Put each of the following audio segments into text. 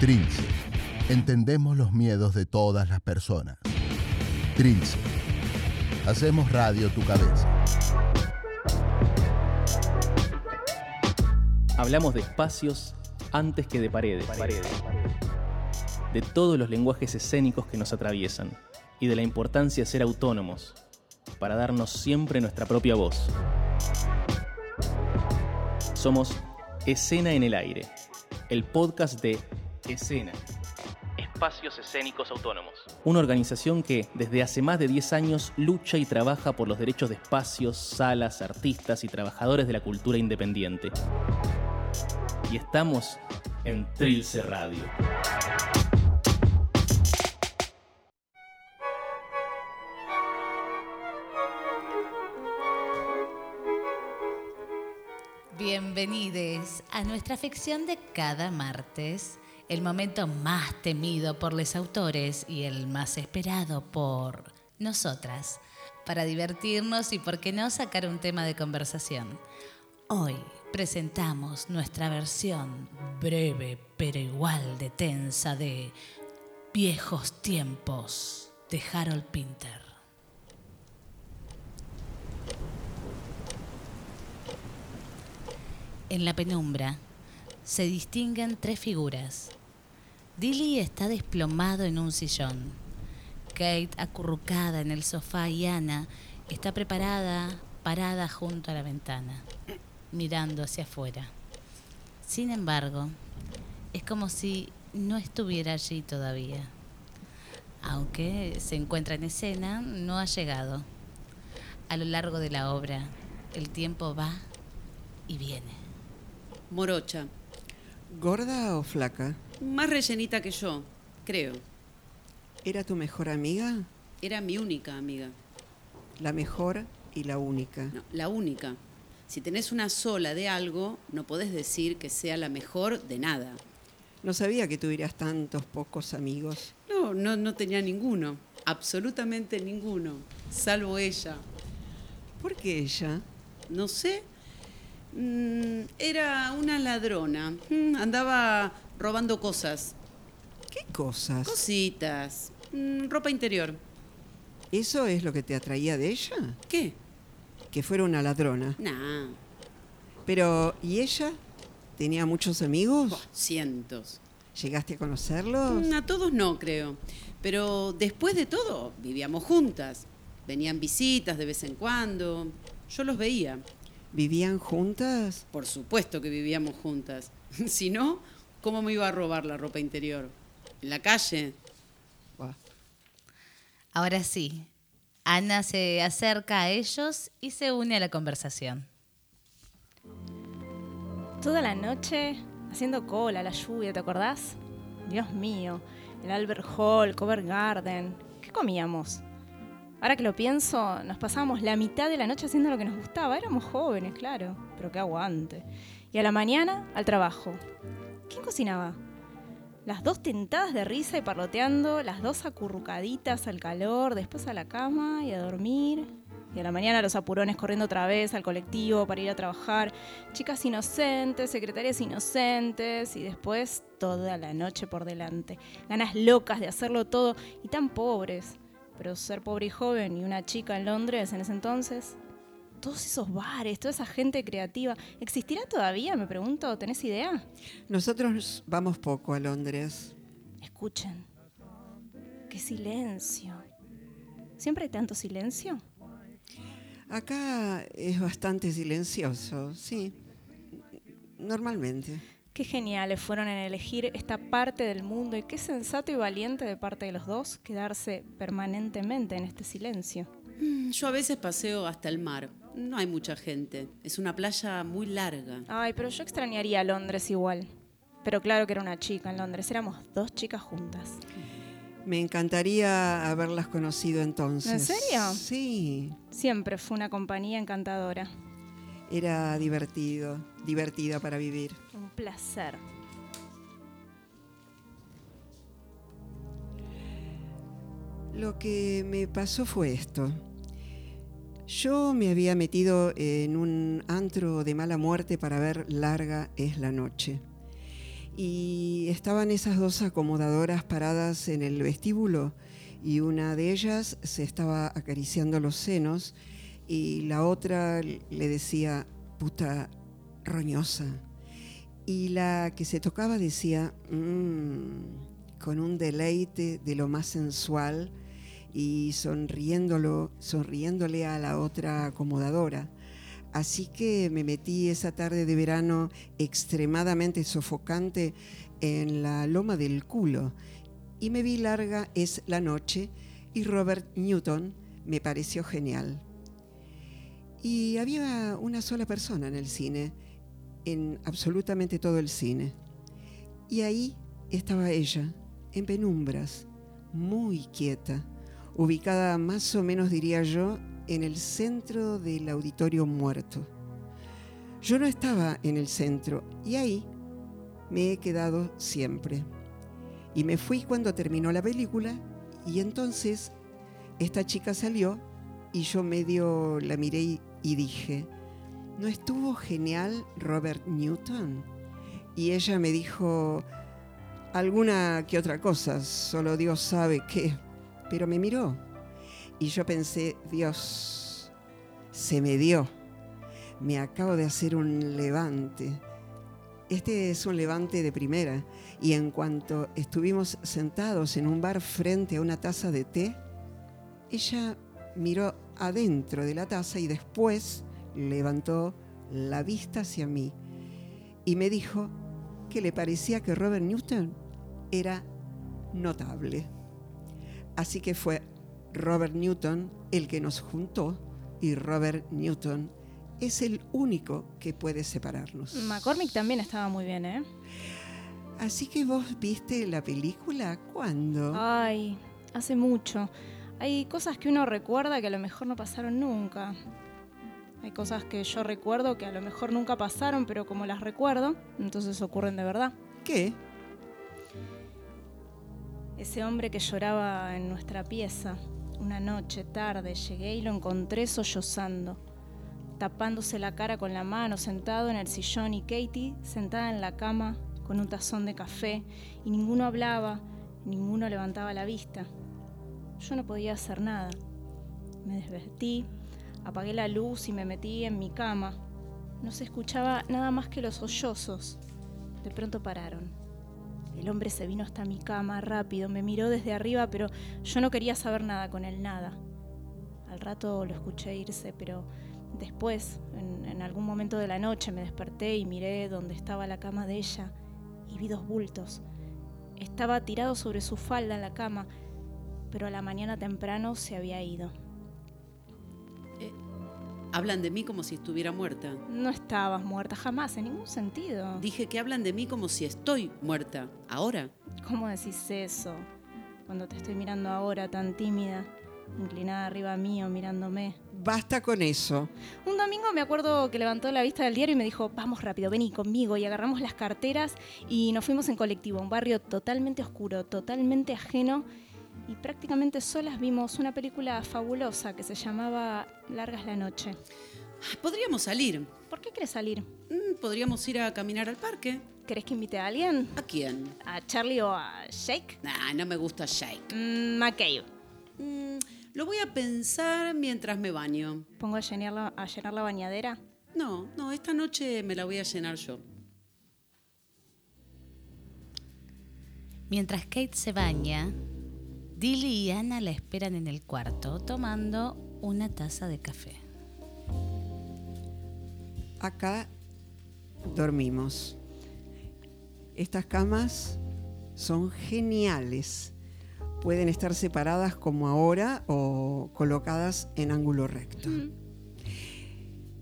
Trince. Entendemos los miedos de todas las personas. Trince. Hacemos radio tu cabeza. Hablamos de espacios antes que de paredes. De todos los lenguajes escénicos que nos atraviesan y de la importancia de ser autónomos para darnos siempre nuestra propia voz. Somos Escena en el Aire, el podcast de Escena. Espacios Escénicos Autónomos. Una organización que desde hace más de 10 años lucha y trabaja por los derechos de espacios, salas, artistas y trabajadores de la cultura independiente. Y estamos en Trilce Radio. Bienvenidos a nuestra ficción de cada martes, el momento más temido por los autores y el más esperado por nosotras, para divertirnos y, por qué no, sacar un tema de conversación. Hoy presentamos nuestra versión breve pero igual de tensa de Viejos tiempos de Harold Pinter. En la penumbra se distinguen tres figuras. Dilly está desplomado en un sillón. Kate acurrucada en el sofá y Ana está preparada, parada junto a la ventana, mirando hacia afuera. Sin embargo, es como si no estuviera allí todavía. Aunque se encuentra en escena, no ha llegado. A lo largo de la obra, el tiempo va y viene. Morocha. ¿Gorda o flaca? Más rellenita que yo, creo. ¿Era tu mejor amiga? Era mi única amiga. La mejor y la única. No, la única. Si tenés una sola de algo, no podés decir que sea la mejor de nada. No sabía que tuvieras tantos pocos amigos. No, no, no tenía ninguno. Absolutamente ninguno. Salvo ella. ¿Por qué ella? No sé. Mm, era una ladrona. Mm, andaba robando cosas. ¿Qué cosas? Cositas. Mm, ropa interior. ¿Eso es lo que te atraía de ella? ¿Qué? Que fuera una ladrona. Nah. Pero, ¿y ella? ¿Tenía muchos amigos? Buah, cientos. ¿Llegaste a conocerlos? A todos no, creo. Pero después de todo, vivíamos juntas. Venían visitas de vez en cuando. Yo los veía. ¿Vivían juntas? Por supuesto que vivíamos juntas. si no, ¿cómo me iba a robar la ropa interior? ¿En la calle? Ahora sí, Ana se acerca a ellos y se une a la conversación. Toda la noche haciendo cola, la lluvia, ¿te acordás? Dios mío, el Albert Hall, Covert Garden. ¿Qué comíamos? Ahora que lo pienso, nos pasábamos la mitad de la noche haciendo lo que nos gustaba. Éramos jóvenes, claro, pero qué aguante. Y a la mañana, al trabajo. ¿Quién cocinaba? Las dos tentadas de risa y parloteando, las dos acurrucaditas al calor, después a la cama y a dormir. Y a la mañana los apurones corriendo otra vez al colectivo para ir a trabajar. Chicas inocentes, secretarias inocentes y después toda la noche por delante. Ganas locas de hacerlo todo y tan pobres. Pero ser pobre y joven y una chica en Londres en ese entonces. Todos esos bares, toda esa gente creativa. ¿Existirá todavía? Me pregunto, ¿tenés idea? Nosotros vamos poco a Londres. Escuchen. Qué silencio. ¿Siempre hay tanto silencio? Acá es bastante silencioso, sí. Normalmente. Qué geniales fueron en elegir esta parte del mundo y qué sensato y valiente de parte de los dos quedarse permanentemente en este silencio. Mm, Yo a veces paseo hasta el mar. No hay mucha gente. Es una playa muy larga. Ay, pero yo extrañaría a Londres igual. Pero claro que era una chica en Londres, éramos dos chicas juntas. Me encantaría haberlas conocido entonces. ¿En serio? Sí. Siempre fue una compañía encantadora. Era divertido, divertida para vivir. Un placer. Lo que me pasó fue esto. Yo me había metido en un antro de mala muerte para ver Larga es la noche. y estaban esas dos acomodadoras paradas en el vestíbulo y una de ellas se estaba acariciando los senos y la otra le decía, puta roñosa. Y la que se tocaba decía, "Mm", con un deleite de lo más sensual y sonriéndolo, sonriéndole a la otra acomodadora. Así que me metí esa tarde de verano extremadamente sofocante en la loma del culo y me vi larga es la noche y Robert Newton me pareció genial. Y había una sola persona en el cine, en absolutamente todo el cine. Y ahí estaba ella, en penumbras, muy quieta, ubicada más o menos, diría yo, en el centro del auditorio muerto. Yo no estaba en el centro y ahí me he quedado siempre. Y me fui cuando terminó la película y entonces esta chica salió y yo medio la miré y, y dije, ¿no estuvo genial Robert Newton? Y ella me dijo alguna que otra cosa, solo Dios sabe qué, pero me miró y yo pensé, Dios, se me dio. Me acabo de hacer un levante. Este es un levante de primera. Y en cuanto estuvimos sentados en un bar frente a una taza de té, ella miró adentro de la taza y después levantó la vista hacia mí y me dijo que le parecía que Robert Newton era notable. Así que fue Robert Newton el que nos juntó y Robert Newton es el único que puede separarnos. McCormick también estaba muy bien, ¿eh? Así que vos viste la película cuándo? Ay, hace mucho. Hay cosas que uno recuerda que a lo mejor no pasaron nunca. Hay cosas que yo recuerdo que a lo mejor nunca pasaron, pero como las recuerdo, entonces ocurren de verdad. ¿Qué? Ese hombre que lloraba en nuestra pieza, una noche tarde, llegué y lo encontré sollozando, tapándose la cara con la mano, sentado en el sillón y Katie sentada en la cama con un tazón de café y ninguno hablaba, ninguno levantaba la vista. Yo no podía hacer nada. Me desvestí, apagué la luz y me metí en mi cama. No se escuchaba nada más que los sollozos. De pronto pararon. El hombre se vino hasta mi cama rápido, me miró desde arriba, pero yo no quería saber nada con él, nada. Al rato lo escuché irse, pero después, en, en, algún momento de la noche, me desperté y miré dónde estaba la cama de ella y vi dos bultos. Estaba tirado sobre su falda en la cama, pero a la mañana temprano se había ido. Eh, hablan de mí como si estuviera muerta. No estabas muerta jamás, en ningún sentido. Dije que hablan de mí como si estoy muerta. ¿Ahora? ¿Cómo decís eso? Cuando te estoy mirando ahora tan tímida, inclinada arriba mío, mirándome. Basta con eso. Un domingo me acuerdo que levantó la vista del diario y me dijo, vamos rápido, vení conmigo. Y agarramos las carteras y nos fuimos en colectivo, un barrio totalmente oscuro, totalmente ajeno. Y prácticamente solas vimos una película fabulosa que se llamaba Largas la noche. Podríamos salir. ¿Por qué querés salir? Mm, Podríamos ir a caminar al parque. ¿Querés que invite a alguien? ¿A quién? ¿A Charlie o a Shake? Nah, no me gusta Shake. Mm, McCabe. Mm, lo voy a pensar mientras me baño. ¿Pongo a llenar, la, a llenar la bañadera? No, no, esta noche me la voy a llenar yo. Mientras Kate se baña, Dilly y Anna la esperan en el cuarto tomando una taza de café. Acá dormimos. Estas camas son geniales. Pueden estar separadas como ahora o colocadas en ángulo recto. Mm.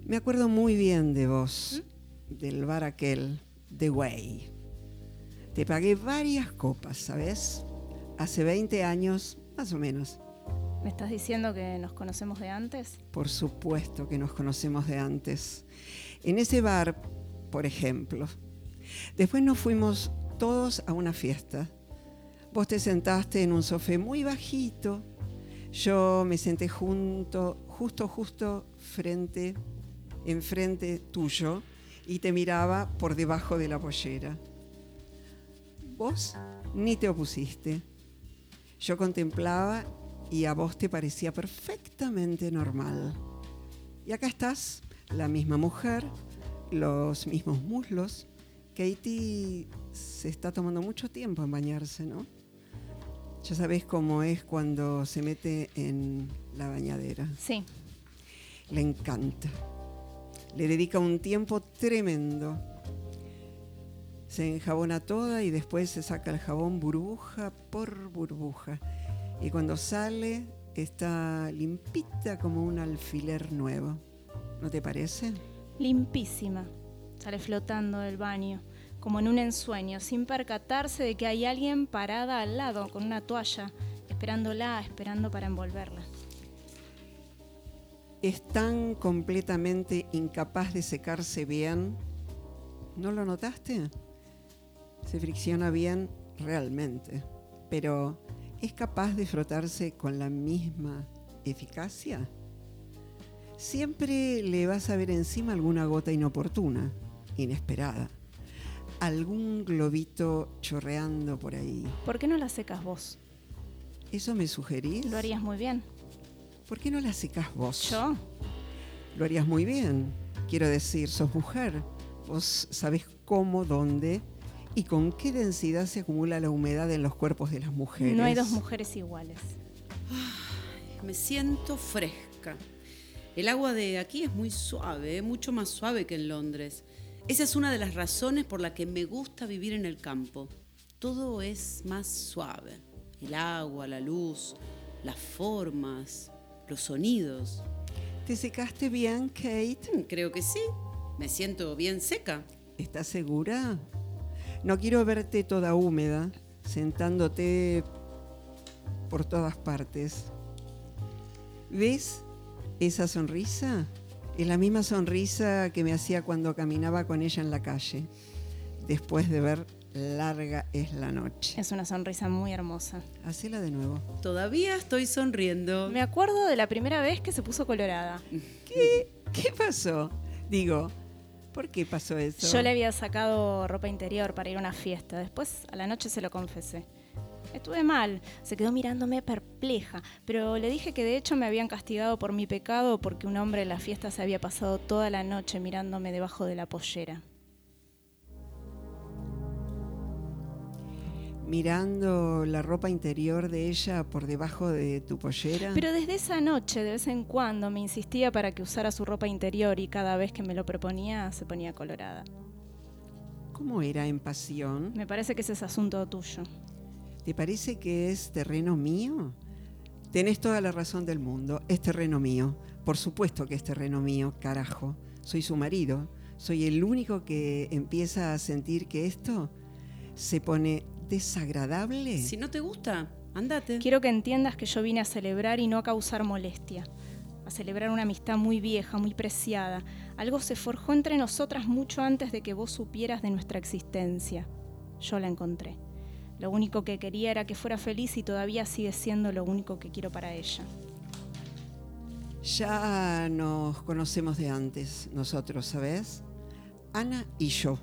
Me acuerdo muy bien de vos, del bar aquel, The Way. Te pagué varias copas, ¿sabes? Hace 20 años, más o menos. ¿Me estás diciendo que nos conocemos de antes? Por supuesto que nos conocemos de antes. En ese bar, por ejemplo. Después nos fuimos todos a una fiesta. Vos te sentaste en un sofá muy bajito. Yo me senté junto, justo, justo frente, enfrente tuyo y te miraba por debajo de la pollera. Vos ni te opusiste. Yo contemplaba y a vos te parecía perfectamente normal. Y acá estás, la misma mujer, los mismos muslos. Katie se está tomando mucho tiempo en bañarse, ¿no? Ya sabés cómo es cuando se mete en la bañadera. Sí, Le encanta. Le dedica un tiempo tremendo. Se enjabona toda y después se saca el jabón burbuja por burbuja. Y cuando sale está limpita como un alfiler nuevo. ¿No te parece? limpísima. Sale flotando del baño, como en un ensueño, sin percatarse de que hay alguien parada al lado con una toalla, esperándola, esperando para envolverla. Es tan completamente incapaz de secarse bien. ¿No lo notaste? Se fricciona bien realmente, pero ¿es capaz de frotarse con la misma eficacia? Siempre le vas a ver encima alguna gota inoportuna, inesperada. Algún globito chorreando por ahí. ¿Por qué no la secas vos? ¿Eso me sugerís? Lo harías muy bien. ¿Por qué no la secás vos? ¿Yo? Lo harías muy bien. Quiero decir, sos mujer. Vos sabés cómo, dónde y con qué densidad se acumula la humedad en los cuerpos de las mujeres. No hay dos mujeres iguales. Me siento fresca. El agua de aquí es muy suave, ¿eh? mucho más suave que en Londres. Esa es una de las razones por la que me gusta vivir en el campo. Todo es más suave. El agua, la luz, las formas, los sonidos. ¿Te secaste bien, Kate? Mm, Creo que sí. Me siento bien seca. ¿Estás segura? No quiero verte toda húmeda, sentándote por todas partes. ¿Ves esa sonrisa? Es la misma sonrisa que me hacía cuando caminaba con ella en la calle, después de ver larga es la noche. Es una sonrisa muy hermosa. Hacela de nuevo. Todavía estoy sonriendo. Me acuerdo de la primera vez que se puso colorada. ¿Qué? ¿Qué pasó? Digo, ¿por qué pasó eso? Yo le había sacado ropa interior para ir a una fiesta. Después, a la noche, se lo confesé. Estuve mal, se quedó mirándome perpleja, pero le dije que de hecho me habían castigado por mi pecado porque un hombre en la fiesta se había pasado toda la noche mirándome debajo de la pollera. Mirando la ropa interior de ella por debajo de tu pollera. Pero desde esa noche, de vez en cuando, me insistía para que usara su ropa interior y cada vez que me lo proponía se ponía colorada. ¿Cómo era en pasión? Me parece que ese es asunto tuyo. ¿Te parece que es terreno mío? Tenés toda la razón del mundo, es terreno mío. Por supuesto que es terreno mío, carajo. Soy su marido. Soy el único que empieza a sentir que esto se pone desagradable. Si no te gusta, andate. Quiero que entiendas que yo vine a celebrar y no a causar molestia. A celebrar una amistad muy vieja, muy preciada. Algo se forjó entre nosotras mucho antes de que vos supieras de nuestra existencia. Yo la encontré. Lo único que quería era que fuera feliz y todavía sigue siendo lo único que quiero para ella. Ya nos conocemos de antes, nosotros, ¿sabes? Ana y yo.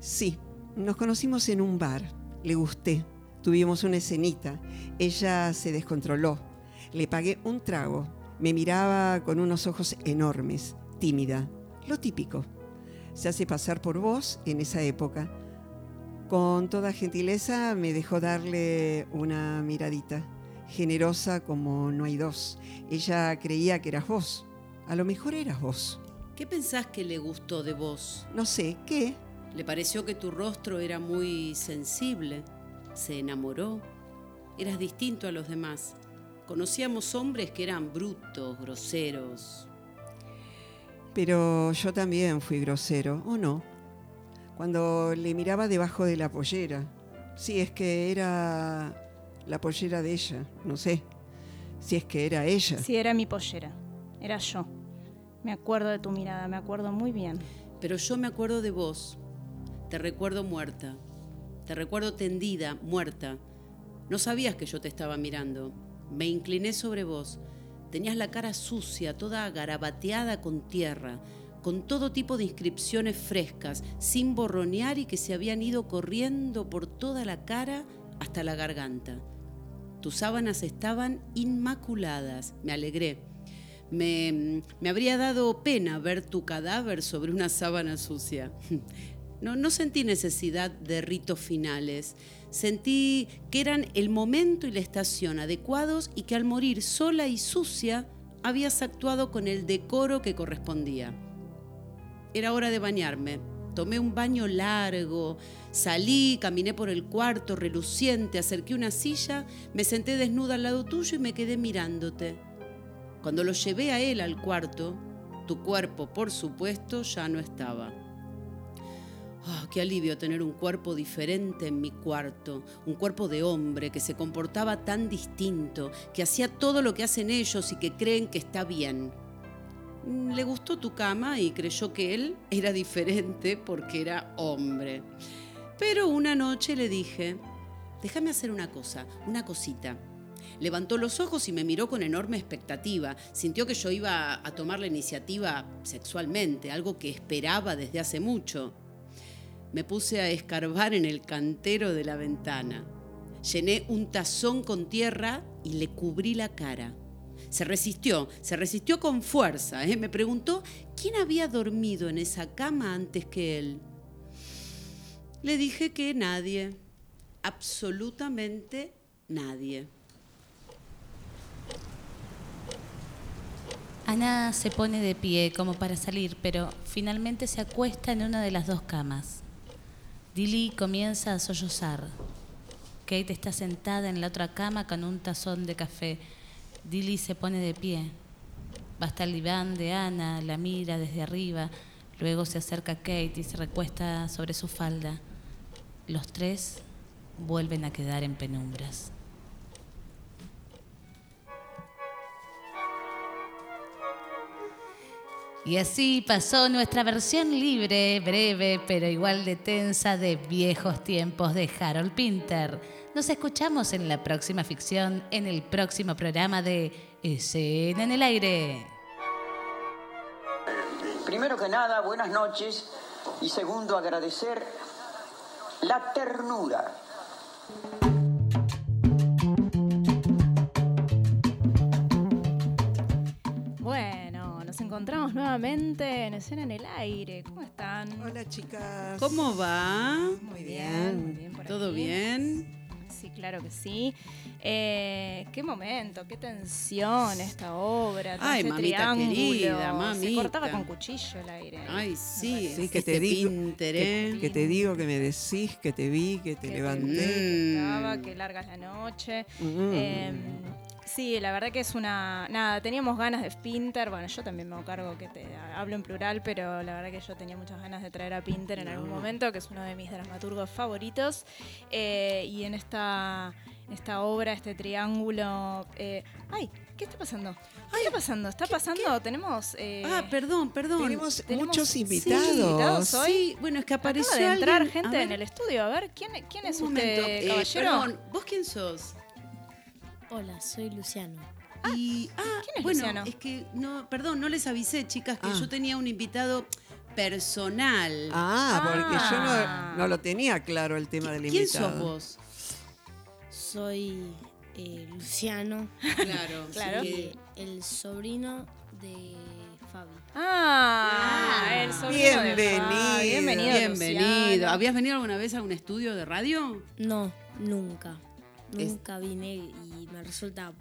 Sí, nos conocimos en un bar. Le gusté. Tuvimos una escenita. Ella se descontroló. Le pagué un trago. Me miraba con unos ojos enormes, tímida. Lo típico. Se hace pasar por vos en esa época. Con toda gentileza me dejó darle una miradita, generosa como no hay dos. Ella creía que eras vos. A lo mejor eras vos. ¿Qué pensás que le gustó de vos? No sé, ¿qué? ¿Le pareció que tu rostro era muy sensible? ¿Se enamoró? Eras distinto a los demás. Conocíamos hombres que eran brutos, groseros. Pero yo también fui grosero, ¿o no? Cuando le miraba debajo de la pollera. Si es que era la pollera de ella, no sé. Si es que era ella. Sí, era mi pollera. Era yo. Me acuerdo de tu mirada, me acuerdo muy bien. Pero yo me acuerdo de vos. Te recuerdo muerta. Te recuerdo tendida, muerta. No sabías que yo te estaba mirando. Me incliné sobre vos. Tenías la cara sucia, toda garabateada con tierra, con todo tipo de inscripciones frescas, sin borronear y que se habían ido corriendo por toda la cara hasta la garganta. Tus sábanas estaban inmaculadas, me alegré. Me, me, habría dado pena ver tu cadáver sobre una sábana sucia. No, sentí necesidad de ritos finales. Sentí que eran el momento y la estación adecuados y que al morir sola y sucia habías actuado con el decoro que correspondía. Era hora de bañarme. Tomé un baño largo, salí, caminé por el cuarto reluciente, acerqué una silla, me senté desnuda al lado tuyo y me quedé mirándote. Cuando lo llevé a él al cuarto, tu cuerpo, por supuesto, ya no estaba. Oh, qué alivio tener un cuerpo diferente en mi cuarto, un cuerpo de hombre que se comportaba tan distinto, que hacía todo lo que hacen ellos y que creen que está bien. Mm, le gustó tu cama y creyó que él era diferente porque era hombre. Pero una noche le dije, déjame hacer una cosa, una cosita. Levantó los ojos y me miró con enorme expectativa. Sintió que yo iba a tomar la iniciativa sexualmente, algo que esperaba desde hace mucho me puse a escarbar en el cantero de la ventana. Llené un tazón con tierra y le cubrí la cara. Se resistió, se resistió con fuerza. ¿eh? Me preguntó quién había dormido en esa cama antes que él. Le dije que nadie, absolutamente nadie. Ana se pone de pie como para salir, pero finalmente se acuesta en una de las dos camas. Dilly comienza a sollozar. Kate está sentada en la otra cama con un tazón de café. Dilly se pone de pie. Va hasta el diván de Ana, la mira desde arriba, luego se acerca a Kate y se recuesta sobre su falda. Los tres vuelven a quedar en penumbras. Y así pasó nuestra versión libre, breve, pero igual de tensa de viejos tiempos de Harold Pinter. Nos escuchamos en la próxima ficción, en el próximo programa de Escena en el Aire. Primero que nada, buenas noches. Y segundo, agradecer la ternura encontramos nuevamente en escena en el aire. ¿Cómo están? Hola chicas. ¿Cómo va? Muy bien. Muy bien por ¿Todo aquí. bien? Sí, claro que sí. Eh, qué momento, qué tensión esta obra. todo Ay, este mamita triángulo. querida, Se cortaba con cuchillo el aire. Ay, sí. Sí, que te digo, que, que te digo, que me decís, que te vi, que te Que te levanté. vi, Mm. estaba, que largas la noche. Mm. Eh, sí, la verdad que es una. Nada, teníamos ganas de Pinter. Bueno, yo también me hago cargo que te hablo en plural, pero la verdad que yo tenía muchas ganas de traer a Pinter en algún momento, que es uno de mis dramaturgos favoritos. Eh, y en esta, esta obra, este triángulo. eh, ¡Ay! ¿Qué está pasando? ¿Qué está pasando? ¿Está pasando? Tenemos. eh, Ah, perdón, perdón. Tenemos, tenemos- muchos sí, invitados. invitados hoy. Sí, bueno, es que Acaba apareció de entrar alguien- gente en el estudio. A ver, ¿quién, quién es un usted, momento. Eh, caballero? perdón, ¿vos quién sos? Hola, soy Luciano. y, ah, ¿quién es bueno, Luciano? es que no, perdón, no les avisé, chicas, que Ah. yo tenía un invitado personal. Ah, porque yo Ah. no, no lo tenía claro el tema del ¿Quién invitado. sos vos? Soy eh, Luciano, Claro. Claro. sí. eh, el sobrino de Fabi. Ah, Ah. el sobrino de Bienvenido. Fabi. Bienvenido. Bienvenido. Luciano. ¿Habías venido alguna vez a un estudio de radio? No, nunca. Es- Nunca vine y me resulta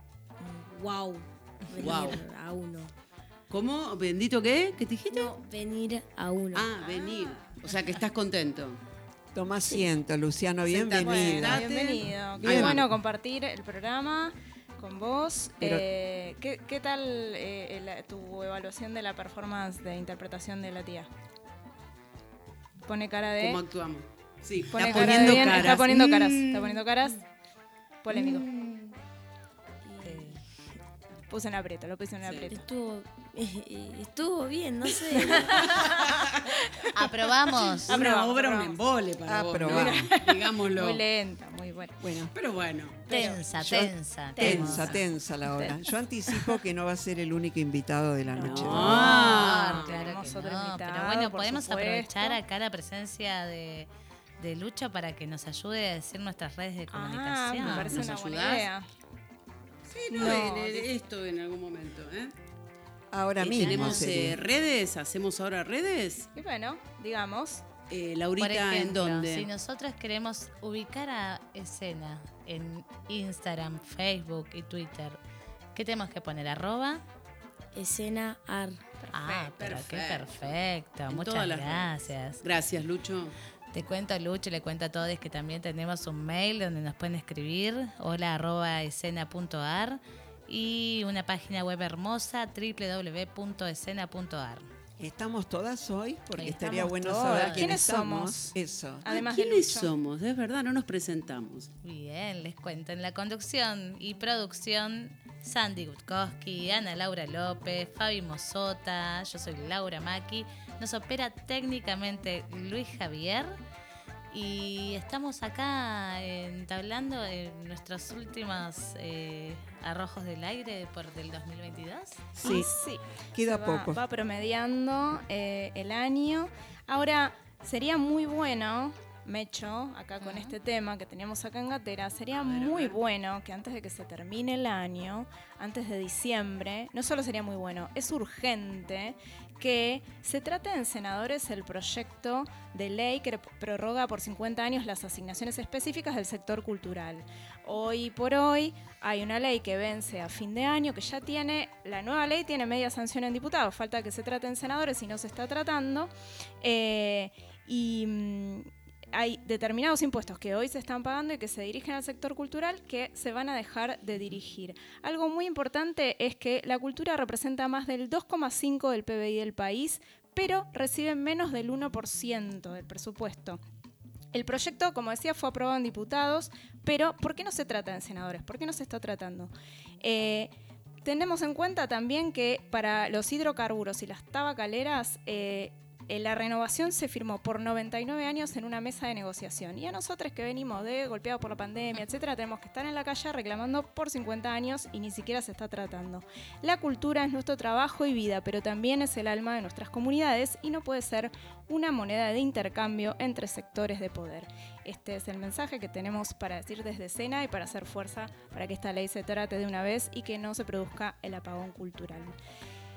wow venir Guau. a uno. ¿Cómo? ¿Bendito qué? ¿Qué te dijiste? No, venir a uno. Ah, venir. O sea que estás contento. Toma asiento, Luciano, bienvenido. Bueno, bienvenido. Qué Bien. bueno compartir el programa con vos. Pero- Eh, ¿qué, qué tal eh, la- tu evaluación de la performance de interpretación de la tía? Pone cara de. ¿Cómo actuamos? Sí, Pone está cara de poniendo bien, caras. Está poniendo caras. Está poniendo caras. Polémico. Eh, puse en aprieto, lo puse en Sí. aprieto. Estuvo, eh, eh, estuvo bien, no sé. Aprobamos. Una Aprobamos, obra, un aprobamos. embole para vos, ¿no? Aprobamos. Digámoslo. Muy lenta, muy buena. Bueno, Pero bueno. Tensa, Yo- tensa, tensa, tensa la hora. Tensa. Yo anticipo que no va a ser el único invitado de la noche. Ah, claro tenemos que no, invitado, pero bueno, podemos supuesto. aprovechar acá la presencia de, de Lucha para que nos ayude a decir nuestras redes de Ah, comunicación. me parece ¿Nos una buena idea. Sí, no, No, en- en- dice- esto en algún momento, ¿eh? Ahora Y mismo. tenemos eh, redes, hacemos ahora redes. Y bueno, digamos, Eh, Por Laurita, ¿en dónde? si nosotros queremos ubicar a escena en Instagram, Facebook y Twitter, ¿qué tenemos que poner? ¿Arroba? Escena AR. ah, pero qué perfecto. perfecto. En Muchas gracias. Gracias, Lucho. Te cuento a Lucho, le cuento a todos que también tenemos un mail donde nos pueden escribir, hola arroba escena.ar y una página web hermosa www.escena.ar. ¿Estamos todas hoy? Porque Hoy estaría bueno todas. saber quiénes ¿Quiénes somos. Eso. además de ¿Quiénes Lucho. somos? Es verdad, no nos presentamos. Bien, les cuento. En la conducción y producción, Sandy Gutkowski, Ana Laura López, Fabi Mosota, yo soy Laura Maki. Nos opera técnicamente Luis Javier. Y estamos acá entablando en nuestros últimos eh, arrojos del aire por del 2022. Sí, sí. queda va, poco. Va promediando eh, el año. Ahora, sería muy bueno, Mecho, acá con este tema que teníamos acá en Gatera, sería muy bueno que antes de que se termine el año, antes de diciembre, no solo sería muy bueno, es urgente que se trate en senadores el proyecto de ley que prorroga por 50 años las asignaciones específicas del sector cultural. Hoy por hoy hay una ley que vence a fin de año, que ya tiene, la nueva ley tiene media sanción en diputados, falta que se trate en senadores y no se está tratando. Eh, y mm, hay determinados impuestos que hoy se están pagando y que se dirigen al sector cultural que se van a dejar de dirigir. Algo muy importante es que la cultura representa más del 2,5 del PBI del país, pero recibe menos del 1% del presupuesto. El proyecto, como decía, fue aprobado en diputados, pero ¿por qué no se trata en senadores? ¿Por qué no se está tratando? Eh, tenemos en cuenta también que para los hidrocarburos y las tabacaleras, eh, la renovación se firmó por 99 años en una mesa de negociación. Y a nosotros que venimos de golpeados por la pandemia, etcétera, tenemos que estar en la calle reclamando por 50 años y ni siquiera se está tratando. La cultura es nuestro trabajo y vida, pero también es el alma de nuestras comunidades y no puede ser una moneda de intercambio entre sectores de poder. Este es el mensaje que tenemos para decir desde Sena y para hacer fuerza para que esta ley se trate de una vez y que no se produzca el apagón cultural.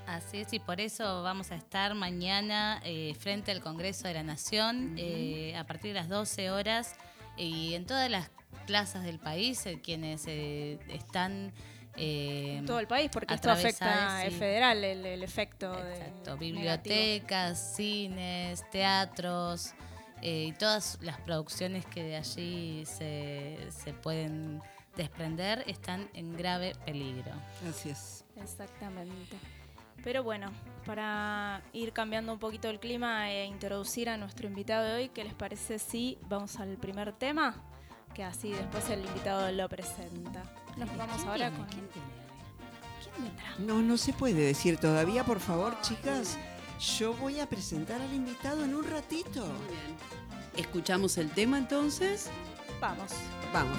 Así es, y por eso vamos a estar mañana eh, frente al Congreso de la Nación eh, a partir de las 12 horas y en todas las plazas del país, eh, quienes eh, están... eh, todo el país, porque esto afecta, es sí. federal el, el efecto de Exacto, negativo. bibliotecas, cines, teatros eh, y todas las producciones que de allí se, se pueden desprender están en grave peligro. Así es. Exactamente. Pero bueno, para ir cambiando un poquito el clima e introducir a nuestro invitado de hoy, ¿qué les parece si vamos al primer tema? Que así después el invitado lo presenta. Nos vamos ahora con... ¿Quién vendrá? No, no se puede decir todavía, por favor, chicas. Yo voy a presentar al invitado en un ratito. Muy bien. ¿Escuchamos el tema entonces? Vamos. Vamos.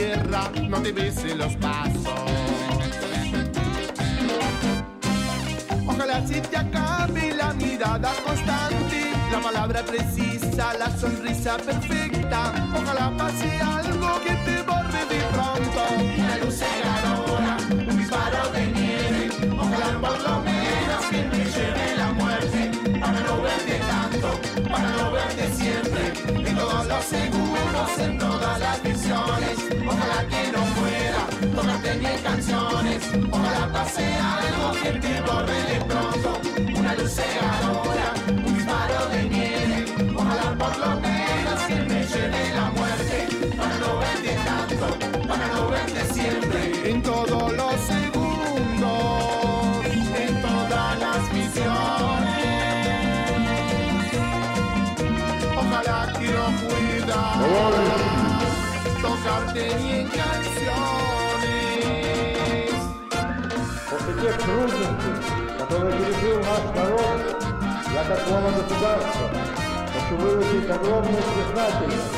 tierra no te bese los pasos. Ojalá se te acabe la mirada constante, la palabra precisa, la sonrisa perfecta. Ojalá pase algo que te borre de pronto. Una luz cegadora, un disparo de nieve. Ojalá por lo menos siempre, de todos los seguros en todas las visiones. Ojalá que no fuera, tocarte mil canciones. Ojalá pase algo que el tiempo vele pronto, una luz se ganó. tocarte ni en canciones. После тех трудностей, которые пережил наш народ, я как глава государства хочу выразить огромную признательность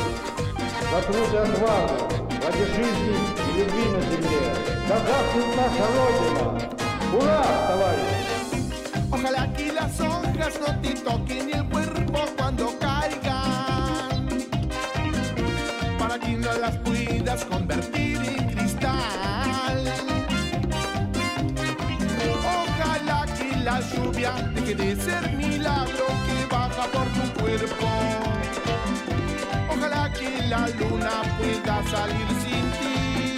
за труд и отвагу ради жизни и любви на земле. Да здравствует наша Родина! Ура, товарищи! Ojalá que las hojas no te toquen el cuerpo cuando caigan, Convertir en cristal. Ojalá que la lluvia deje de ser milagro que baja por tu cuerpo. Ojalá que la luna pueda salir sin ti.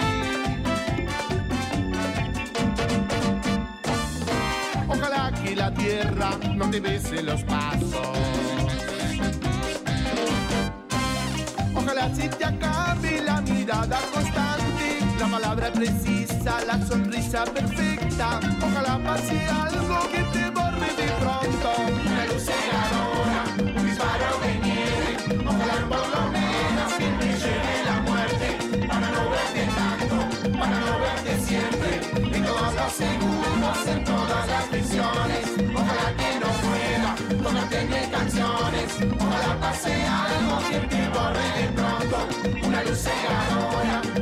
Ojalá que la tierra no te bese los pasos. Ojalá se te acabe la palabra precisa, la sonrisa perfecta. Ojalá pase algo que te borre de pronto. Una luz cegadora, un disparo de nieve. Ojalá por lo menos que te lleve la muerte, para no verte tanto, para no verte siempre. En todos los segundos, en todas las visiones. Ojalá que no pueda tocarte en canciones. Ojalá pase algo que te borre de pronto. Una luz un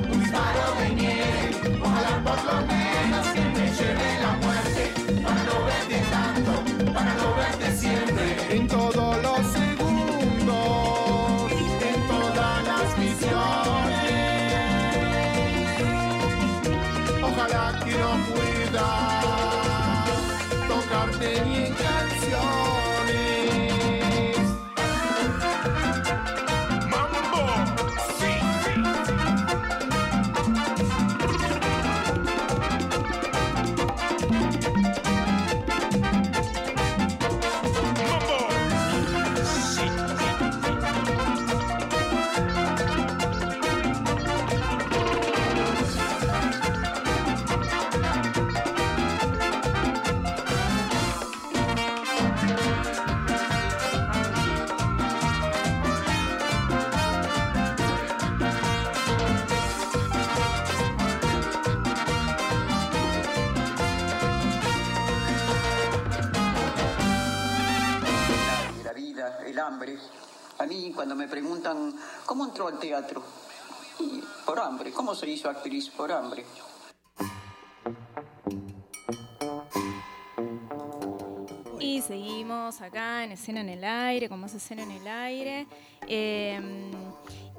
cuando me preguntan, ¿cómo entró al teatro? Y por hambre. ¿Cómo se hizo actriz? Por hambre. Y seguimos acá en Escena en el Aire, con más Escena en el Aire. Eh,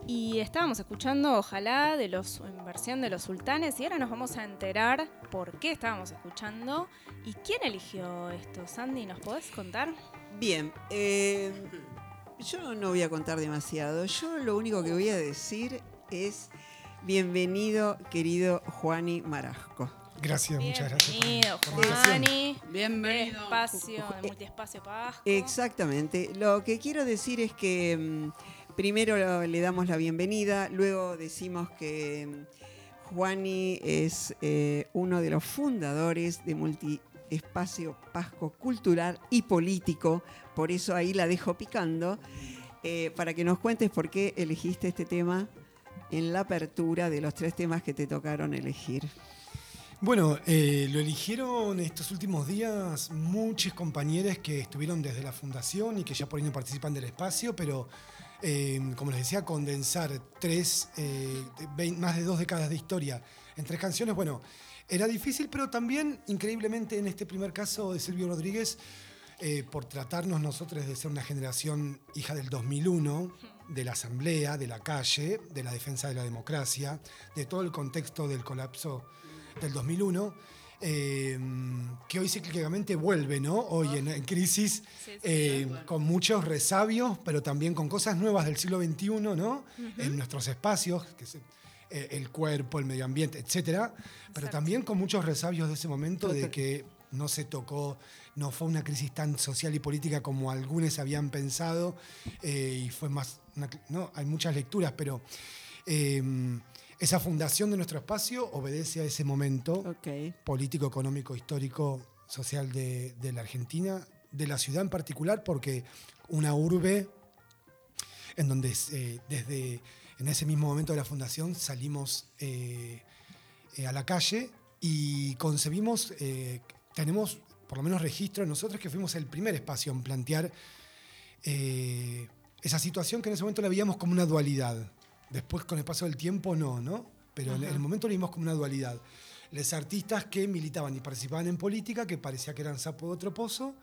y estábamos escuchando Ojalá de los, en versión de los sultanes y ahora nos vamos a enterar por qué estábamos escuchando y quién eligió esto. Sandy, ¿nos podés contar? Bien, eh, yo no voy a contar demasiado. Yo lo único que voy a decir es bienvenido, querido Juani Marasco. Gracias, muchas gracias. Bienvenido. Juani. Bienvenido. Espacio, de multiespacio Pasco. Exactamente. Lo que quiero decir es que mm, primero le damos la bienvenida, luego decimos que mm, Juani es eh, uno de los fundadores de Multiespacio Pasco Cultural y Político, por eso ahí la dejo picando, eh, para que nos cuentes por qué elegiste este tema en la apertura de los tres temas que te tocaron elegir. Bueno, eh, lo eligieron estos últimos días muchos compañeros que estuvieron desde la fundación y que ya por ahí no participan del espacio, pero eh, como les decía, condensar tres, más de dos décadas de historia en tres canciones, bueno, era difícil, pero también, increíblemente, en este primer caso de Silvio Rodríguez, eh, por tratarnos nosotros de ser una generación hija del 2001, de la asamblea, de la calle, de la defensa de la democracia, de todo el contexto del colapso del 2001, eh, que hoy cíclicamente vuelve, ¿no? Hoy en, en crisis, eh, con muchos resabios, pero también con cosas nuevas del siglo XXI, ¿no? En nuestros espacios, que se- eh, el cuerpo, el medio ambiente, etcétera, pero también con muchos resabios de ese momento de que no se tocó, no fue una crisis tan social y política como algunos habían pensado, eh, y fue más, una no, hay muchas lecturas, pero eh, esa fundación de nuestro espacio obedece a ese momento Ok. político, económico, histórico, social de, de la Argentina, de la ciudad en particular, porque una urbe en donde eh, desde en ese mismo momento de la fundación salimos eh, eh, a la calle y concebimos, eh, tenemos por lo menos registro nosotros que fuimos el primer espacio en plantear esa situación que en ese momento la veíamos como una dualidad. Después con el paso del tiempo no, ¿no? Pero en el momento lo vimos como una dualidad. Los artistas que militaban y participaban en política, que parecía que eran sapo de otro pozo,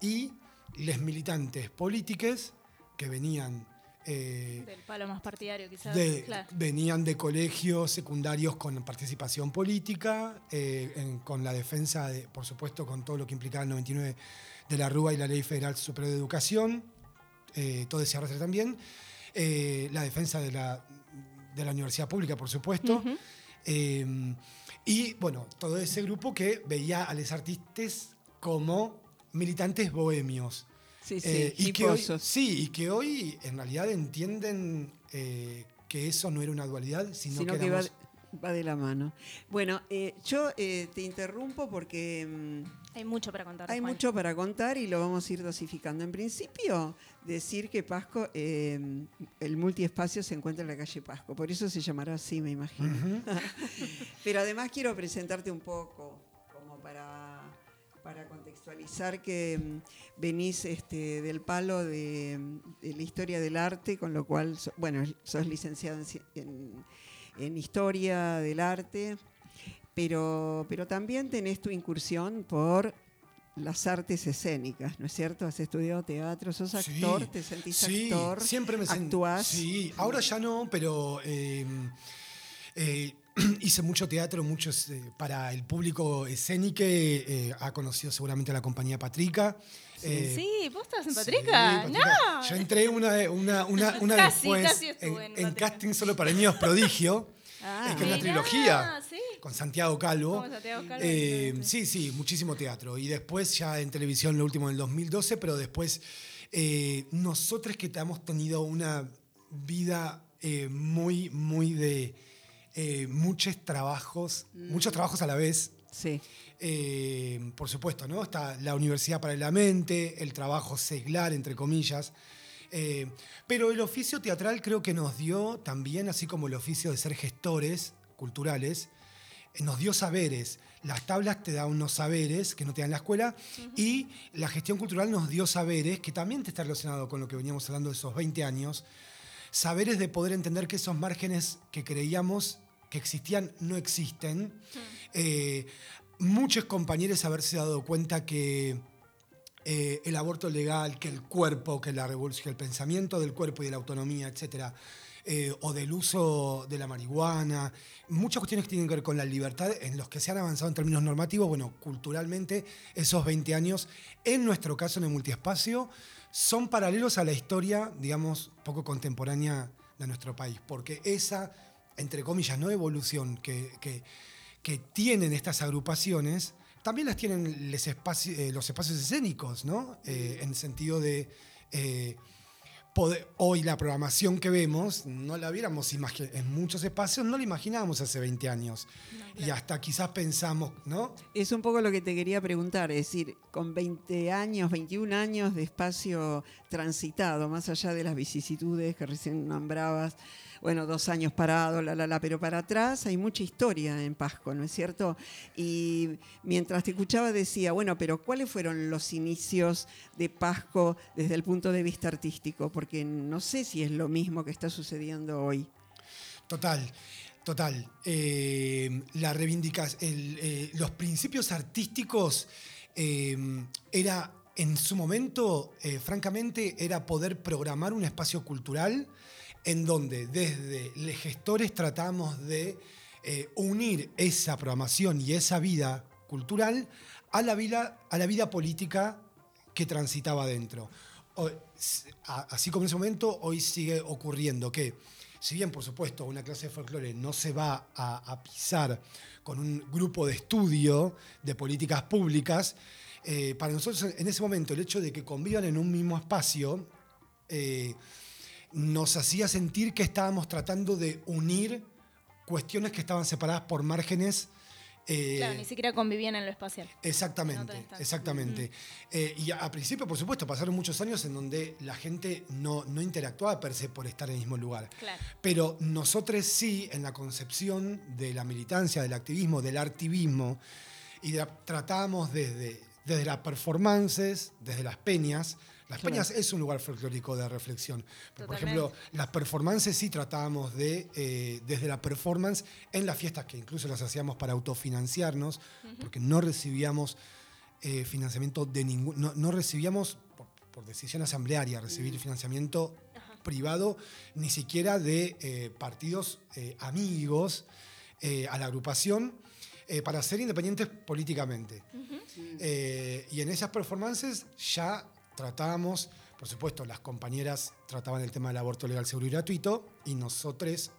y les militantes políticos que venían eh, Del palo más partidario, quizás. de- Claro. venían de colegios secundarios con participación política, eh, en- con la defensa, de, por supuesto, con todo lo que implicaba el 99 de la RUA y la Ley Federal Superior de Educación, eh, todo ese arrastre también, eh, la defensa de la, de la universidad pública, por supuesto. Ujú. Eh, y bueno, todo ese grupo que veía a los artistas como militantes bohemios. Sí, sí, Eh, y que hoy, sí, y que hoy en realidad entienden eh, que eso no era una dualidad, sino, sino que, que va, éramos- va de la mano. Bueno, eh, yo eh, te interrumpo porque mm, Hay mucho para contar. hay Juan. mucho para contar y lo vamos a ir dosificando. En principio, decir que Pasco, eh, el multiespacio se encuentra en la calle Pasco, por eso se llamará así, me imagino. Pero además quiero presentarte un poco, como para, para contextualizar que mm, venís este, del palo de, de la historia del arte, con lo cual, bueno, sos licenciada en, en- historia del arte, pero, pero también tenés tu incursión por las artes escénicas, ¿no es cierto? Has estudiado teatro, sos Sí, actor, te sentís sí, actor, siempre me sent- actuás. Sí, ahora ya no, pero eh, eh, hice mucho teatro, muchos eh, para el público escénico. eh, ha conocido seguramente a la compañía Patrica. Eh, sí, vos estás en sí, Patrica. No. Yo entré una, una, una, una Casi, después casi en, en en casting solo para niños prodigio. Ah, es que es una trilogía sí. con Santiago Calvo. Con Santiago Calvo, Eh, sí, sí, muchísimo teatro. Y después ya en televisión lo último en el 2012, pero después eh, nosotros que hemos tenido una vida eh, muy, muy de eh, muchos trabajos, muchos trabajos a la vez. Sí. Eh, por supuesto, ¿no? Está la universidad paralelamente, el trabajo seglar, entre comillas. Eh, pero el oficio teatral creo que nos dio también, así como el oficio de ser gestores culturales, nos dio saberes. Las tablas te dan unos saberes que no te dan la escuela y la gestión cultural nos dio saberes que también te está relacionado con lo que veníamos hablando de esos 20 años. Saberes de poder entender que esos márgenes que creíamos que existían no existen. Eh, muchos compañeros haberse dado cuenta que eh, el aborto legal, que el cuerpo, que la revolución, el pensamiento del cuerpo y de la autonomía, etcétera, eh, o del uso de la marihuana, muchas cuestiones que tienen que ver con la libertad, en los que se han avanzado en términos normativos, bueno, culturalmente, esos 20 años, en nuestro caso en el multiespacio, son paralelos a la historia, digamos, poco contemporánea de nuestro país, porque esa, entre comillas, no evolución que, que- que tienen estas agrupaciones, también las tienen les espaci- eh, los espacios escénicos, ¿no? Eh, en el sentido de eh, poder- hoy la programación que vemos, no la hubiéramos imagi- en muchos espacios, no la imaginábamos hace 20 años. Y hasta quizás pensamos, ¿no? Es un poco lo que te quería preguntar, es decir, con 20 años, 21 años de espacio transitado, más allá de las vicisitudes que recién nombrabas, bueno, dos años parado, la, la, la, pero para atrás hay mucha historia en Pasco, ¿no es cierto? Y mientras te escuchaba decía, bueno, pero ¿cuáles fueron los inicios de Pasco desde el punto de vista artístico? Porque no sé si es lo mismo que está sucediendo hoy. Total, total. Eh, la reivindicación, los principios artísticos eh, era, en su momento, eh, francamente, era poder programar un espacio cultural en donde desde los gestores tratamos de eh, unir esa programación y esa vida cultural a la vida, a la vida política que transitaba dentro. O- así como en ese momento, hoy sigue ocurriendo que, si bien por supuesto una clase de folclore no se va a, a pisar con un grupo de estudio de políticas públicas, eh, para nosotros en ese momento el hecho de que convivan en un mismo espacio eh, nos hacía sentir que estábamos tratando de unir cuestiones que estaban separadas por márgenes Eh, Claro, ni siquiera convivían en lo espacial. En Exactamente, exactamente. Eh, y a, a principio, por supuesto, pasaron muchos años en donde la gente no, no interactuaba per se por estar en el mismo lugar. Claro. Pero nosotros sí, en la concepción de la militancia, del activismo, del artivismo, y de- tratábamos desde, desde las performances, desde las peñas. Claro. peñas es un lugar folclórico de reflexión. Pero, por ejemplo, las performances sí tratábamos de, eh, desde la performance en las fiestas que incluso las hacíamos para autofinanciarnos, porque no recibíamos eh, financiamiento de ningún, no, no recibíamos por, por decisión asamblearia recibir financiamiento privado, ni siquiera de eh, partidos amigos a la agrupación eh, para ser independientes políticamente. Eh, y en esas performances ya tratábamos, por supuesto, las compañeras trataban el tema del aborto legal, seguro y gratuito, y nosotros,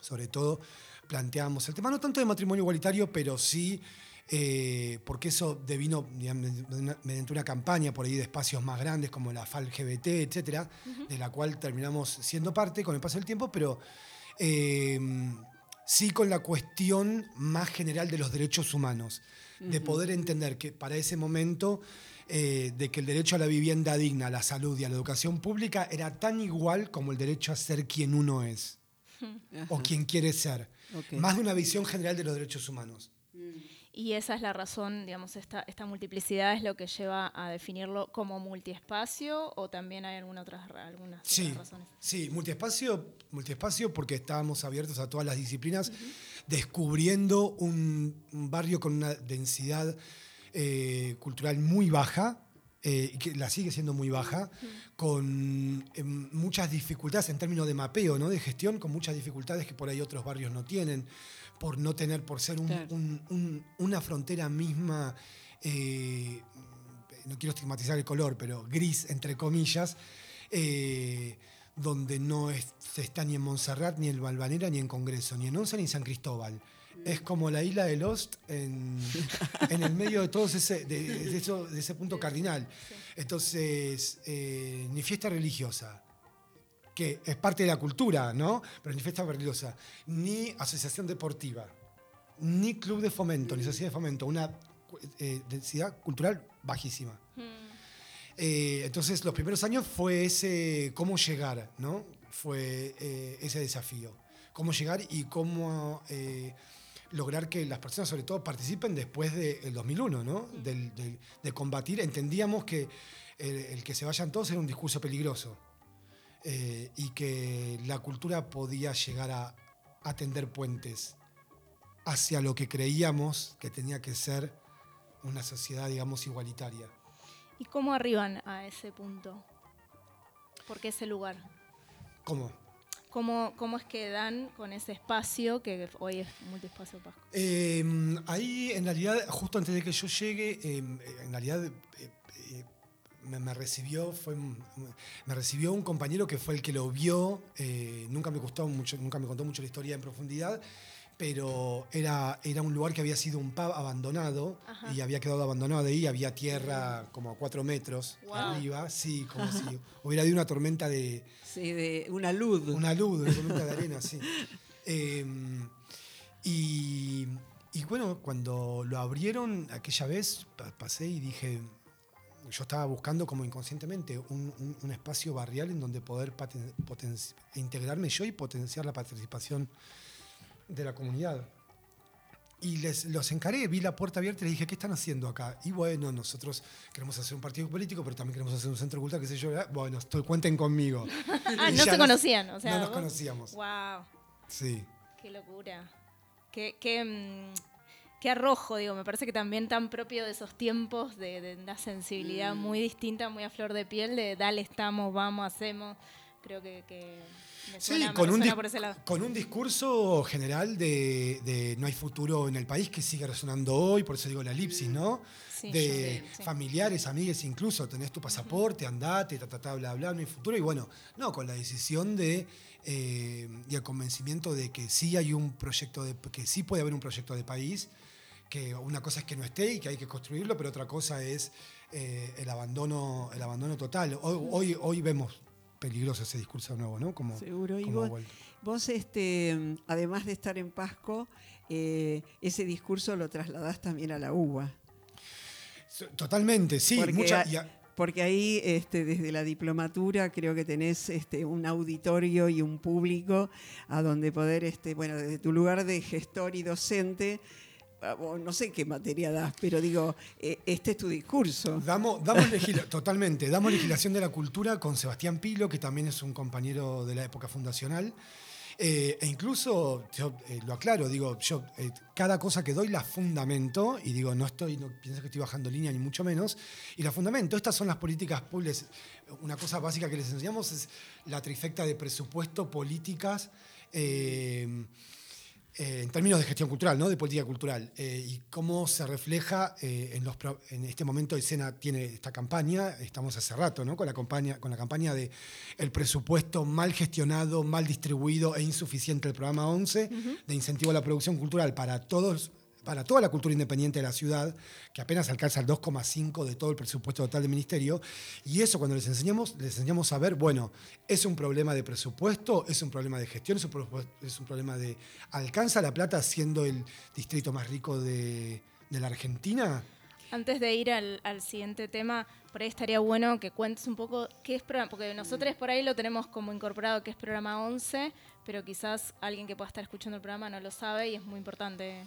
sobre todo, planteábamos el tema no tanto de matrimonio igualitario, pero sí, eh, porque eso devino digamos, mediante una campaña por ahí de espacios más grandes como la FAL LGBT, etcétera, de la cual terminamos siendo parte con el paso del tiempo, pero eh, sí con la cuestión más general de los derechos humanos, de poder entender que para ese momento eh, de que el derecho a la vivienda digna, a la salud y a la educación pública era tan igual como el derecho a ser quien uno es o quien quiere ser. Más de una visión general de los derechos humanos. Y esa es la razón, digamos, esta, esta multiplicidad es lo que lleva a definirlo como multiespacio o también hay alguna otra, algunas Sí, otras razones. sí, multiespacio, multiespacio porque estábamos abiertos a todas las disciplinas, descubriendo un, un barrio con una densidad eh, cultural muy baja, eh, y que la sigue siendo muy baja, con em, muchas dificultades en términos de mapeo, ¿no? de gestión, con muchas dificultades que por ahí otros barrios no tienen, por no tener, por ser un- Claro. un- un- una frontera misma. eh, no quiero estigmatizar el color, pero gris, entre comillas, eh, donde no es- se está ni en Montserrat, ni en Valvanera, ni en Congreso, ni en Once, ni en San Cristóbal. Es como la isla de Lost en, en el medio de todo ese, de, de eso- de ese punto cardinal. Entonces, eh, ni fiesta religiosa, que es parte de la cultura, ¿no? Pero ni fiesta religiosa, ni asociación deportiva, ni club de fomento, ni sociedad de fomento, una eh, densidad cultural bajísima. Eh, entonces, los primeros años fue ese cómo llegar, ¿no? Fue eh, ese desafío. Cómo llegar y cómo eh, lograr que las personas, sobre todo, participen después del 2001, ¿no? Del- del- de combatir. Entendíamos que el, el que se vayan todos era un discurso peligroso eh, y que la cultura podía llegar a, a tender puentes hacia lo que creíamos que tenía que ser una sociedad, digamos, igualitaria. ¿Y cómo arriban a ese punto? ¿Por qué ese lugar? ¿Cómo? ¿Cómo, ¿Cómo es que dan con ese espacio que hoy es multiespacio Pasco? Eh, ahí, en realidad, justo antes de que yo llegue, eh, en realidad eh, eh, me, me recibió, fue, me recibió un compañero que fue el que lo vio. eh, nunca me gustó mucho, nunca me contó mucho la historia en profundidad, pero era, era un lugar que había sido un pub abandonado Ajá. y había quedado abandonado de ahí, había tierra como a cuatro metros Wow. arriba, sí, como si hubiera habido una tormenta de, Sí, de una luz. una luz, una tormenta de arena, sí. Eh, y, y bueno, cuando lo abrieron aquella vez, pa- pasé y dije, yo estaba buscando como inconscientemente un, un- un espacio barrial en donde poder paten- poten- integrarme yo y potenciar la participación de la comunidad. Y les, los encaré, vi la puerta abierta y les dije, ¿qué están haciendo acá? Y bueno, nosotros queremos hacer un partido político, pero también queremos hacer un centro cultural, qué sé yo. Bueno, estoy, cuenten conmigo. Ah, Y no se conocían, o sea, no nos vos- conocíamos. ¡Wow! Sí. ¡Qué locura! Qué, qué, mm, qué arrojo, digo, me parece que también tan propio de esos tiempos, de, de una sensibilidad muy distinta, muy a flor de piel, de dale, estamos, vamos, hacemos. Creo que, que me Sí, suena, con un, resuena dis- por ese lado. con un discurso general de, de no hay futuro en el país que sigue resonando hoy, por eso digo la elipsis, ¿no? Sí, de sí. familiares, amigues, incluso tenés tu pasaporte, andate, ta, ta, ta, bla, bla, no hay futuro. Y bueno, no, con la decisión de eh, y el convencimiento de que sí hay un proyecto de, que sí puede haber un proyecto de país, que una cosa es que no esté y que hay que construirlo, pero otra cosa es eh, el abandono, el abandono total. Hoy, hoy, hoy vemos peligroso ese discurso nuevo, ¿no? Como, Seguro. Y vos, vos, este, además de estar en Pasco, eh, ese discurso lo trasladás también a la UBA. Totalmente, sí. Porque, mucha- a- y a- porque ahí, este, desde la diplomatura, creo que tenés este, un auditorio y un público a donde poder, este, bueno, desde tu lugar de gestor y docente, no sé qué materia das, pero digo, eh, este es tu discurso. Damos, damos totalmente, damos legislación de la cultura con Sebastián Pilo, que también es un compañero de la época fundacional. Eh, e incluso, yo eh, lo aclaro, digo, yo eh, cada cosa que doy la fundamento y digo, no estoy, no pienso que estoy bajando línea ni mucho menos, y la fundamento. Estas son las políticas públicas. Una cosa básica que les enseñamos es la trifecta de presupuesto, políticas. Eh, en términos de gestión cultural, ¿no? de política cultural, eh, y cómo se refleja eh, en, los en este momento Escena tiene esta campaña, estamos hace rato ¿no? con, la campaña, con la campaña de el presupuesto mal gestionado, mal distribuido e insuficiente del programa 11 de incentivo a la producción cultural para todos para toda la cultura independiente de la ciudad, que apenas alcanza el 2,5 de todo el presupuesto total del ministerio, y eso cuando les enseñamos, les enseñamos a ver, bueno, es un problema de presupuesto, es un problema de gestión, es un, es un problema de... ¿Alcanza La Plata siendo el distrito más rico de, de la Argentina? Antes de ir al, al siguiente tema, por ahí estaría bueno que cuentes un poco qué es programa, porque nosotros por ahí lo tenemos como incorporado que es programa 11, pero quizás alguien que pueda estar escuchando el programa no lo sabe y es muy importante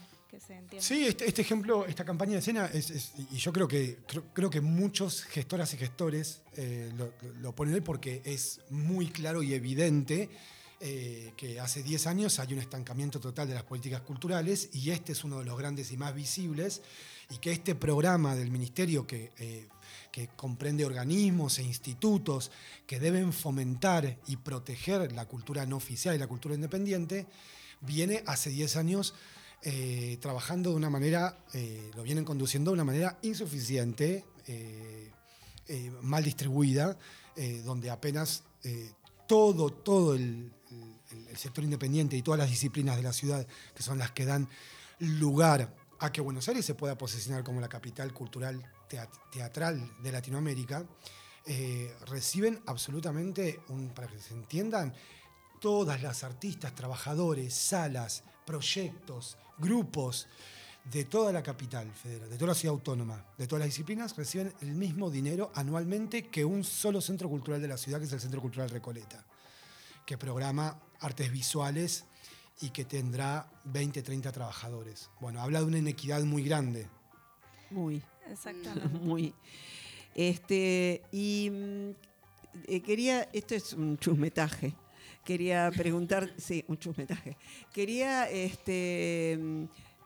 Sí, este, este ejemplo, esta campaña de escena, es, es- y yo creo que, creo, que muchos gestoras y gestores eh, lo, ponen hoy porque es muy claro y evidente eh, que hace 10 años hay un estancamiento total de las políticas culturales y este es uno de los grandes y más visibles y que este programa del ministerio que, eh, que comprende organismos e institutos que deben fomentar y proteger la cultura no oficial y la cultura independiente, viene hace 10 años eh, trabajando de una manera, eh, lo vienen conduciendo de una manera insuficiente, eh, mal distribuida, donde apenas todo, todo el, sector independiente y todas las disciplinas de la ciudad, que son las que dan lugar a que Buenos Aires se pueda posicionar como la capital cultural teat- teatral de Latinoamérica, reciben absolutamente, para que se entiendan, todas las artistas, trabajadores, salas, proyectos, grupos de toda la capital federal, de toda la ciudad autónoma, de todas las disciplinas, reciben el mismo dinero anualmente que un solo centro cultural de la ciudad, que es el Centro Cultural Recoleta, que programa artes visuales y que tendrá 20, 30 trabajadores. Bueno, habla de una inequidad muy grande. Muy. Exactamente. Muy. Este, y mm, eh, quería, esto es un chusmetaje. Quería preguntar, sí, un chusmetaje. Quería este,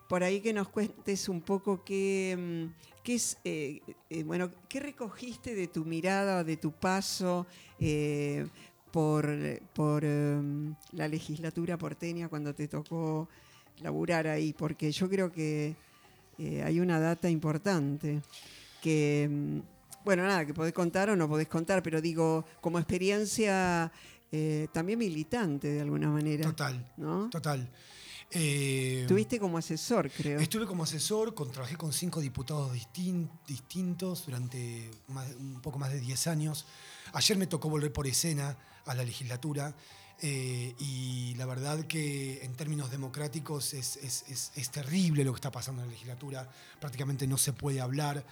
por ahí que nos cuentes un poco qué, mm, qué es, eh, eh, bueno, qué recogiste de tu mirada, de tu paso eh, por, por em, la legislatura porteña cuando te tocó laburar ahí, porque yo creo que hay una data importante que, mm, bueno, nada, que podés contar o no podés contar, pero digo, como experiencia eh, también militante de alguna manera. Total, ¿no? total. Eh, Estuviste como asesor, creo. Estuve como asesor, con- trabajé con cinco diputados distin- distintos durante más- un poco más de 10 años. Ayer me tocó volver por escena a la legislatura eh, y la verdad que en términos democráticos es, es- es- es terrible lo que está pasando en la legislatura. Prácticamente no se puede hablar.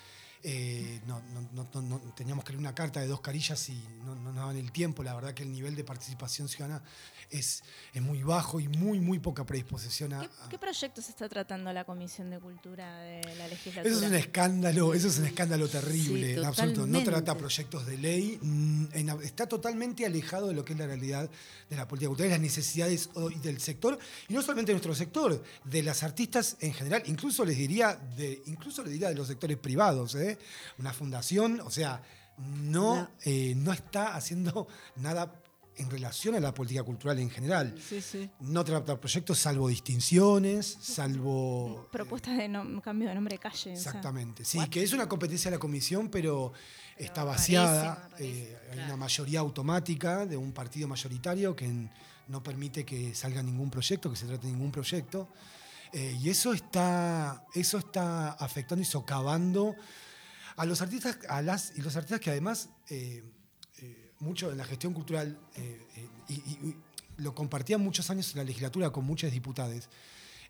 Eh, no, no- no- teníamos que leer una carta de dos carillas y no nos daban el tiempo. La verdad que el nivel de participación ciudadana es, es muy bajo y muy, muy poca predisposición a, ¿Qué, qué proyectos está tratando la Comisión de Cultura de la legislatura? Eso es un escándalo, eso es un escándalo terrible, Sí, en absoluto. No trata proyectos de ley, mm, está totalmente alejado de lo que es la realidad de la política cultural y las necesidades del sector, y no solamente de nuestro sector, de las artistas en general, incluso les diría de, incluso les diría de los sectores privados, ¿eh? Una fundación, o sea, no, No. eh, no está haciendo nada en relación a la política cultural en general. Sí, sí. No trata proyectos salvo distinciones, salvo Propuestas de cambio de nombre de calle. o sea. Exactamente, sí, que es una competencia de la comisión, pero está vaciada. eh, hay una mayoría automática de un partido mayoritario que no permite que salga ningún proyecto, que se trate de ningún proyecto. Eh, y eso está, eso está afectando y socavando a los artistas, a las y los artistas que además eh, eh, mucho en la gestión cultural, eh, eh, y, y- y lo compartía muchos años en la legislatura con muchos diputados.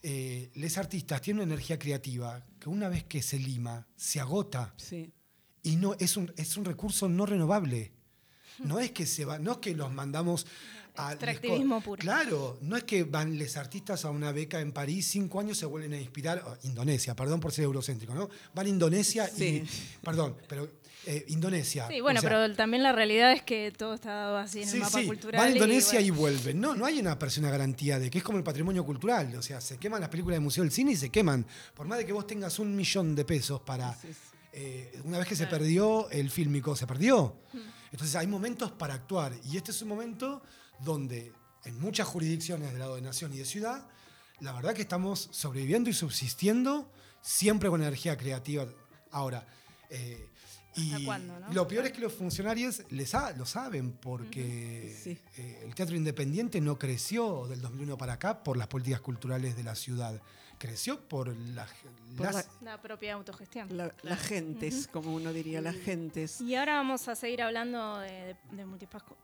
Eh, les artistas tienen una energía creativa que una vez que se lima, se agota. Sí. Y no, es un, es un recurso no renovable. No es que se va, no es que los mandamos a. Extractivismo puro. Claro, no es que van los artistas a una beca en París, cinco años se vuelven a inspirar. oh, Indonesia, perdón por ser eurocéntrico, ¿no? Van a Indonesia y. Perdón, pero eh, Indonesia. Sí, bueno, o sea, pero también la realidad es que todo está dado así en Sí, el mapa sí, cultural. van a Indonesia y, bueno. vuelven. No, no hay una, una garantía de que es como el patrimonio cultural. O sea, se queman las películas del Museo del Cine y se queman. Por más de que vos tengas un millón de pesos para. eh, una vez que se perdió el fílmico, se perdió. Entonces hay momentos para actuar. Y este es un momento donde en muchas jurisdicciones del lado de nación y de ciudad, la verdad que estamos sobreviviendo y subsistiendo siempre con energía creativa. Ahora, eh, y ¿Hasta cuándo, no? lo peor es que los funcionarios les lo saben porque eh, el teatro independiente no creció del 2001 para acá por las políticas culturales de la ciudad. Creció por, la, Por las- La propia autogestión. La, la gentes, como uno diría, las gentes. Y ahora vamos a seguir hablando de, de,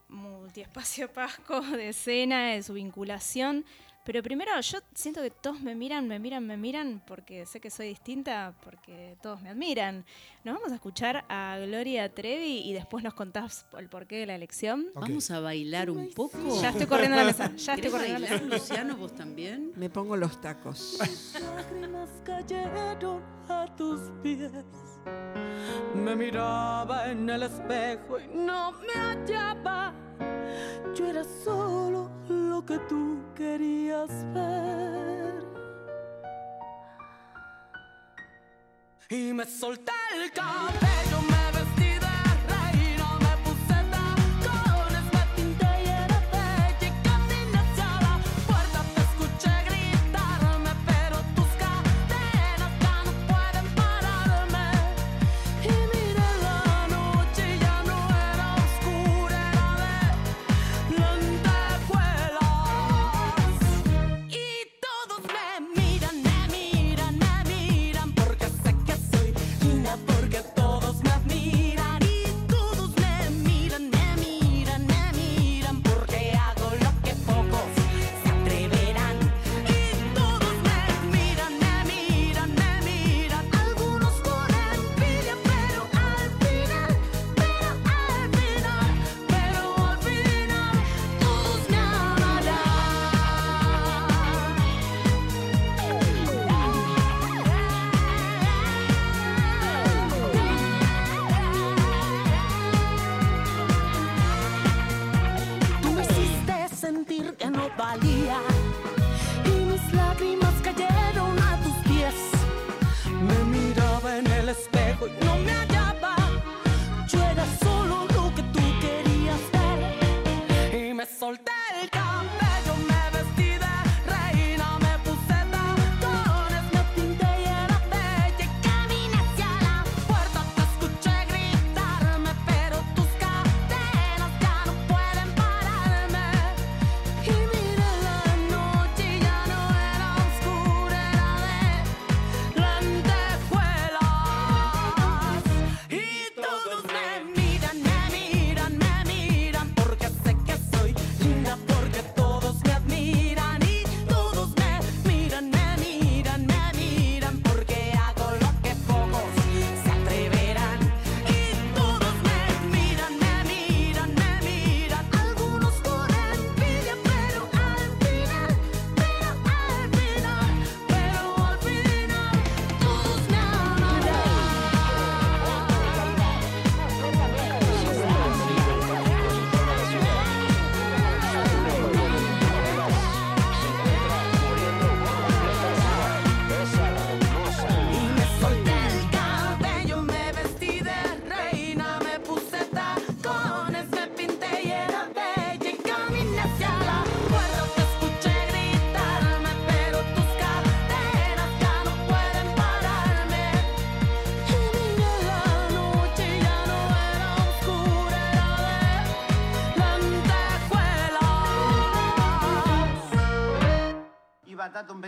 multiespacio Pasco, de escena, de su vinculación. Pero primero yo siento que todos me miran, me miran, me miran porque sé que soy distinta, porque todos me admiran. Nos vamos a escuchar a Gloria Trevi y después nos contás el porqué de la elección. Vamos a bailar un poco. Ya estoy corriendo a la mesa, ya estoy ¿Querés corriendo a la bailar, mesa. Luciano, vos también? Me pongo los tacos. lágrimas cayeron a tus pies. Me miraba en el espejo y no me hallaba. Yo era solo lo que tú querías ver. Y me solté el cabello, me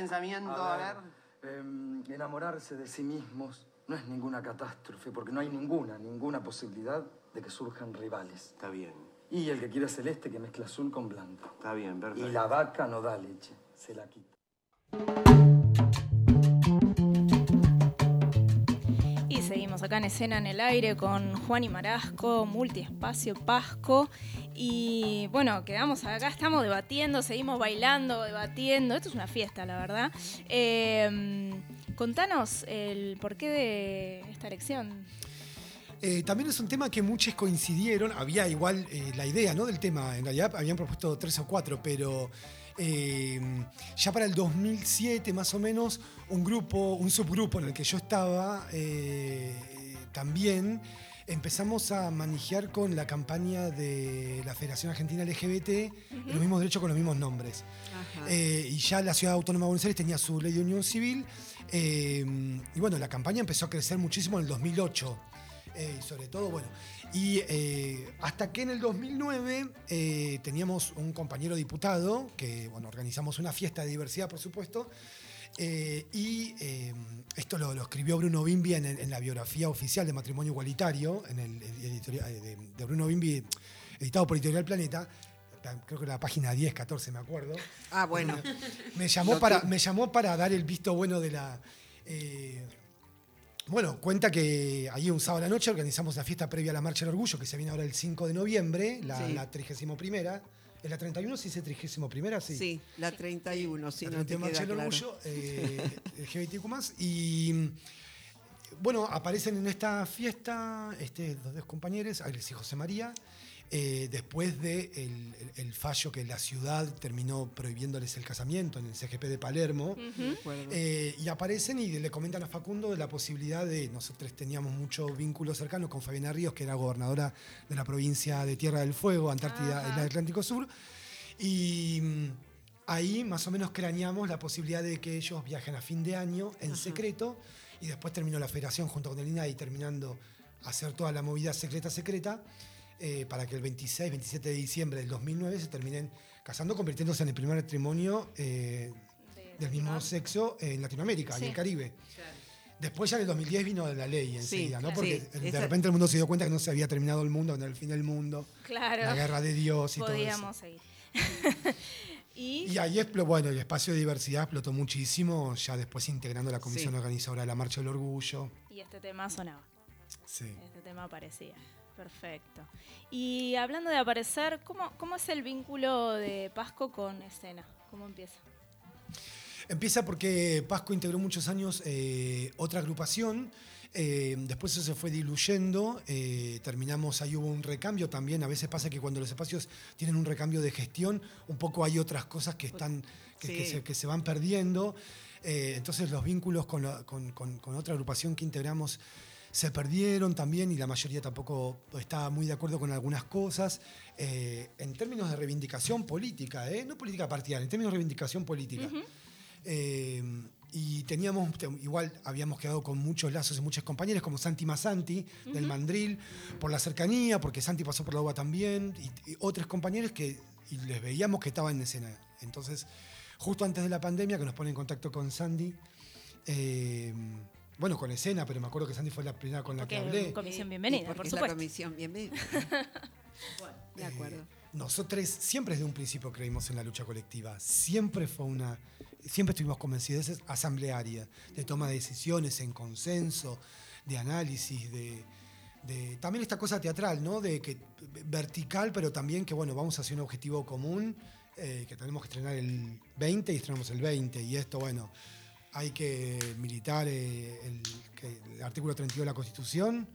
pensamiento, a ver. em, enamorarse de sí mismos no es ninguna catástrofe, porque no hay ninguna, ninguna posibilidad de que surjan rivales. Está bien. Y el que quiera celeste que mezcla azul con blanco. Está bien, perfecto. Y la vaca no da leche, se la quita. Acá en escena en el aire con Juan y Marasco, multiespacio Pasco. Y bueno, quedamos acá, estamos debatiendo, seguimos bailando, debatiendo. Esto es una fiesta, la verdad. Eh, contanos el porqué de esta elección. Eh, también es un tema que muchos coincidieron. Había igual eh, la idea ¿no? del tema. En realidad habían propuesto tres o cuatro, pero eh, ya para el 2007 más o menos, un grupo, un subgrupo en el que yo estaba eh, también empezamos a manejar con la campaña de la Federación Argentina LGBT los mismos derechos con los mismos nombres. Eh, y ya la Ciudad Autónoma de Buenos Aires tenía su ley de unión civil. eh, y bueno, la campaña empezó a crecer muchísimo en el 2008. eh, y sobre todo, bueno. Y eh, hasta que en el 2009 eh, teníamos un compañero diputado, que bueno, organizamos una fiesta de diversidad, por supuesto. eh, y eh, esto lo, lo escribió Bruno Bimbi en, la biografía oficial de Matrimonio Igualitario, en el editorial de, de Bruno Bimbi, editado por Editorial Planeta. Creo que era la página 10, 14, me acuerdo. Ah, bueno. Me llamó, para, me llamó para dar el visto bueno de la. eh, bueno, cuenta que allí un sábado a la noche organizamos la fiesta previa a la Marcha del Orgullo, que se viene ahora el 5 de noviembre, la, Sí. la 31. ¿Es la 31? ¿Sí dice 31? Sí. Sí, la 31, si La no te 31 queda Marcha del claro. Orgullo, eh, LGBTQ+. Y bueno, aparecen en esta fiesta este, los dos compañeros, Alex y José María, eh, después del de el, el fallo que la ciudad terminó prohibiéndoles el casamiento en el CGP de Palermo. Ujú. Eh, y aparecen y le comentan a Facundo de la posibilidad de, nosotros teníamos mucho vínculo cercano con Fabiana Ríos, que era gobernadora de la provincia de Tierra del Fuego, Antártida, el Atlántico Sur. Y mm, ahí más o menos craneamos la posibilidad de que ellos viajen a fin de año en secreto y después terminó la federación junto con el INAI terminando hacer toda la movida secreta secreta eh, para que el 26, 27 de diciembre del 2009 se terminen casando, convirtiéndose en el primer matrimonio eh, del mismo sexo en Latinoamérica y Sí. el Caribe. Después ya en el 2010 vino la ley enseguida, ¿no? claro. Porque Sí, de repente el mundo se dio cuenta que no se había terminado el mundo, no era el fin del mundo, Claro. la guerra de Dios y todo eso. Podíamos seguir. y, Y ahí explotó, bueno, el espacio de diversidad explotó muchísimo, ya después integrando la comisión Sí. organizadora de la Marcha del Orgullo. y este tema sonaba. Sí. Este tema aparecía. Perfecto. Y hablando de aparecer, ¿cómo, cómo es el vínculo de Pasco con escena? ¿Cómo empieza? Empieza porque Pasco integró muchos años eh, otra agrupación, eh, después eso se fue diluyendo, eh, terminamos, ahí hubo un recambio también, a veces pasa que cuando los espacios tienen un recambio de gestión, un poco hay otras cosas que, están, que, se, que se van perdiendo, entonces los vínculos con, la- con- con- con otra agrupación que integramos se perdieron también y la mayoría tampoco estaba muy de acuerdo con algunas cosas. eh, en términos de reivindicación política, ¿eh? no política partidaria, en términos de reivindicación política. Eh, y teníamos, te- igual habíamos quedado con muchos lazos y muchos compañeros, como Santi Masanti, del. Mandril, por la cercanía, porque Santi pasó por la UBA también, y, y otros compañeros que y les veíamos que estaban en escena. Entonces, justo antes de la pandemia, que nos pone en contacto con Sandy, eh, bueno, con escena, pero me acuerdo que Sandy fue la primera con la que Porque hablé. comisión bienvenida, porque por es la supuesto. comisión bienvenida. de acuerdo. Nosotros siempre desde un principio creímos en la lucha colectiva. Siempre fue una. Siempre estuvimos convencidos, es asamblearia, de toma de decisiones en consenso, de análisis, de, de- También esta cosa teatral, ¿no? De que vertical, pero también que, bueno, vamos hacia un objetivo común, eh, que tenemos que estrenar el 20 y estrenamos el 20. Y esto, bueno, hay que militar eh, el, artículo 32 de la Constitución,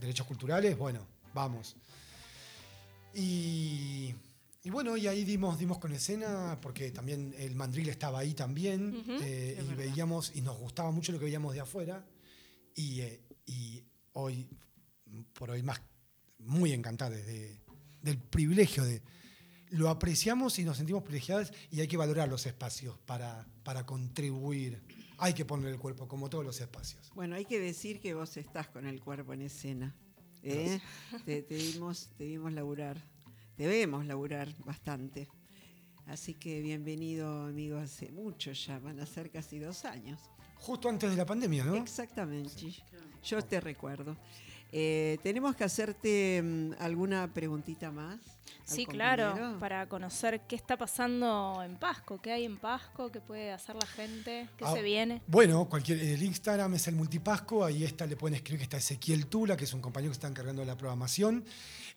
derechos culturales, bueno, vamos. Y, y bueno, y ahí dimos, dimos con escena, porque también el mandril estaba ahí también, eh, y verdad. veíamos, y nos gustaba mucho lo que veíamos de afuera, y, eh, y hoy, por hoy más, muy encantados de- del privilegio de... Lo apreciamos y nos sentimos privilegiados y hay que valorar los espacios para, para contribuir. Hay que poner el cuerpo, como todos los espacios. Bueno, hay que decir que vos estás con el cuerpo en escena. ¿eh? Te, te dimos, te dimos laburar. Debemos laburar bastante. Así que bienvenido, amigo, hace mucho ya, van a ser casi dos años. Justo antes de la pandemia, ¿no? Exactamente. Yo te recuerdo. Eh, tenemos que hacerte mm, alguna preguntita más. Sí, compañero? claro, para conocer qué está pasando en Pasco, qué hay en Pasco, qué puede hacer la gente, qué Ah, se viene. Bueno, cualquier, el Instagram es el Multipasco, ahí está, le pueden escribir que está Ezequiel Tula, que es un compañero que está encargando de la programación.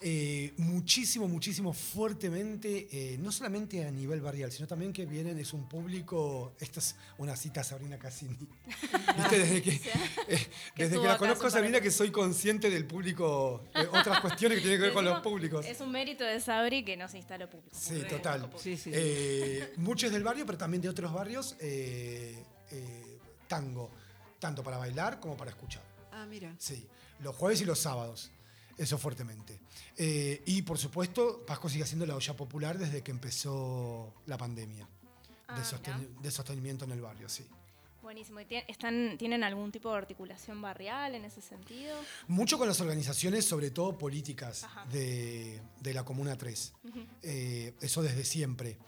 Eh, muchísimo, muchísimo fuertemente, eh, no solamente a nivel barrial, sino también que vienen, es un público, esta es una cita a Sabrina Cassini. ¿Viste? Desde que, eh, desde que la conozco a Sabrina que soy consciente del público, otras cuestiones que tienen que ver con los públicos. Es un mérito de Sabri que nos instaló público. Sí, total. Sí, sí. Eh, muchos del barrio, pero también de otros barrios, eh, eh, tango, tanto para bailar como para escuchar. Ah, mira. Sí, los jueves y los sábados, eso fuertemente. Eh, y por supuesto, Pasco sigue siendo la olla popular desde que empezó la pandemia Ah, de, sosten- de sostenimiento en el barrio, sí. Buenísimo. ¿Y están, ¿Tienen algún tipo de articulación barrial en ese sentido? Mucho con las organizaciones, sobre todo políticas, de, de la Comuna 3. Ujú. Eh, eso desde siempre.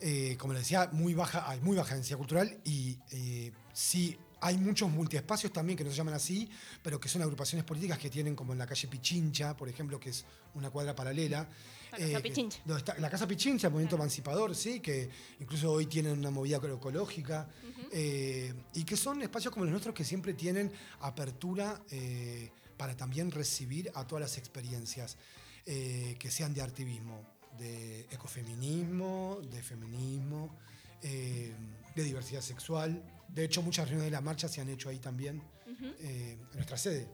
Eh, como les decía, muy baja, hay muy baja densidad cultural y eh, sí hay muchos multiespacios también que no se llaman así, pero que son agrupaciones políticas que tienen como en la calle Pichincha, por ejemplo, que es una cuadra paralela. La Casa eh, que- está- la Casa Pichincha, el movimiento emancipador, sí, que incluso hoy tienen una movida agroecológica, eh, y que son espacios como los nuestros que siempre tienen apertura eh, para también recibir a todas las experiencias que sean de activismo, de ecofeminismo, de feminismo, de diversidad sexual. De hecho, muchas reuniones de la marcha se han hecho ahí también, en nuestra sede.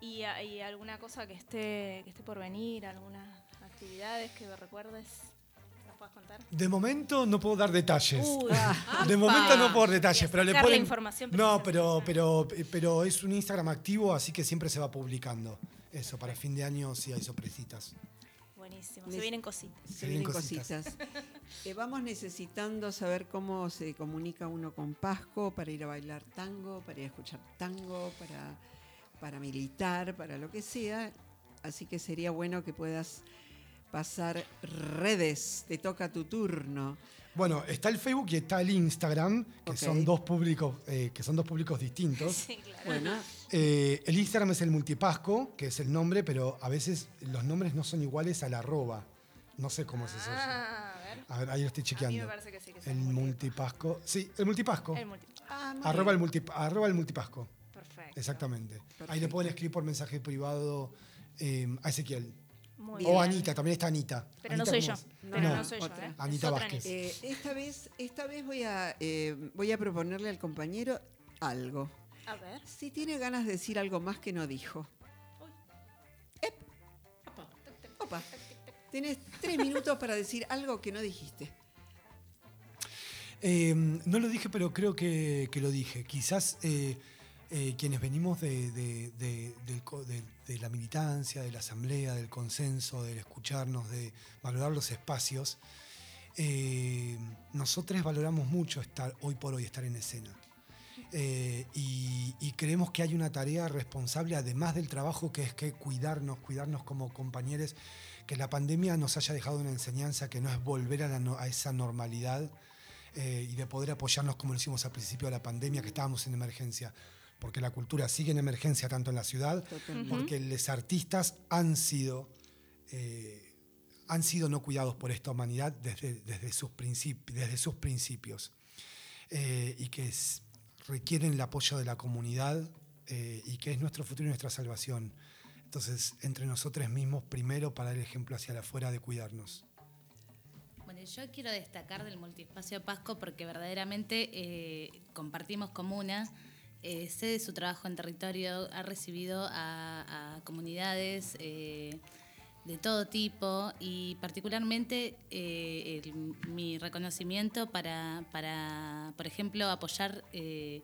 ¿Y, hay alguna cosa que esté, que esté por venir? ¿Algunas actividades que recuerdes? ¿Nos puedas contar? De momento no puedo dar detalles. Uy. de ¡Apa! momento no puedo dar detalles, Y pero le sacar la información no, pero, pero, pero es un Instagram activo, así que siempre se va publicando. Eso, para fin de año sí hay sorpresitas. Buenísimo. Se vienen cositas. Se Se vienen vienen cositas. cositas. Eh, vamos necesitando saber cómo se comunica uno con Pasco para ir a bailar tango, para ir a escuchar tango, para, para militar, para lo que sea. Así que sería bueno que puedas pasar redes. Te toca tu turno. Bueno, está el Facebook y está el Instagram, que son dos públicos, eh, que son dos públicos distintos. Sí, claro. Bueno, Eh, el Instagram es el multipasco, que es el nombre, pero a veces los nombres no son iguales al arroba. No sé cómo es eso. Ah, a ver. A ver, ahí lo estoy A mí chequeando. me parece que sí, que el multipasco. Sí, el multipasco. El multi- ah, Arroba el, multi- arroba el multipasco. Perfecto. Exactamente. Ahí le pueden escribir por mensaje privado eh, a Ezequiel. Muy o bien. Anita, también está Anita. Pero no Anita, soy ¿cómo yo. es? Pero No, no, soy otra. yo, ¿eh? Anita Vázquez. Anita. Eh, esta vez, esta vez voy a, eh, voy a proponerle al compañero algo. A ver. Si tiene ganas de decir algo más que no dijo. Ep. Opa. Tienes tres minutos para decir algo que no dijiste. Eh, no lo dije, pero creo que, que lo dije. Quizás eh, eh, quienes venimos de, la militancia, de la asamblea, del consenso, del escucharnos, de valorar los espacios, eh, nosotros valoramos mucho estar hoy por hoy, estar en escena. Eh, y, creemos que hay una tarea responsable, además del trabajo, que es que cuidarnos, cuidarnos como compañeros, que la pandemia nos haya dejado una enseñanza que no es volver a esa normalidad eh, y de poder apoyarnos como lo hicimos al principio de la pandemia, que estábamos en emergencia. Porque la cultura sigue en emergencia tanto en la ciudad, Totalmente. porque los artistas han sido, eh, han sido no cuidados por esta humanidad desde, desde, sus, principi- desde sus principios. Eh, y que es- requieren el apoyo de la comunidad eh, y que es nuestro futuro y nuestra salvación. Entonces, entre nosotros mismos, primero para el ejemplo hacia la afuera de cuidarnos. Bueno, yo quiero destacar del multiespacio Pasco porque verdaderamente eh, compartimos comuna. Sé de su trabajo en territorio, ha recibido a, a comunidades eh, de todo tipo y particularmente eh, el- mi reconocimiento para, para, por ejemplo, apoyar eh,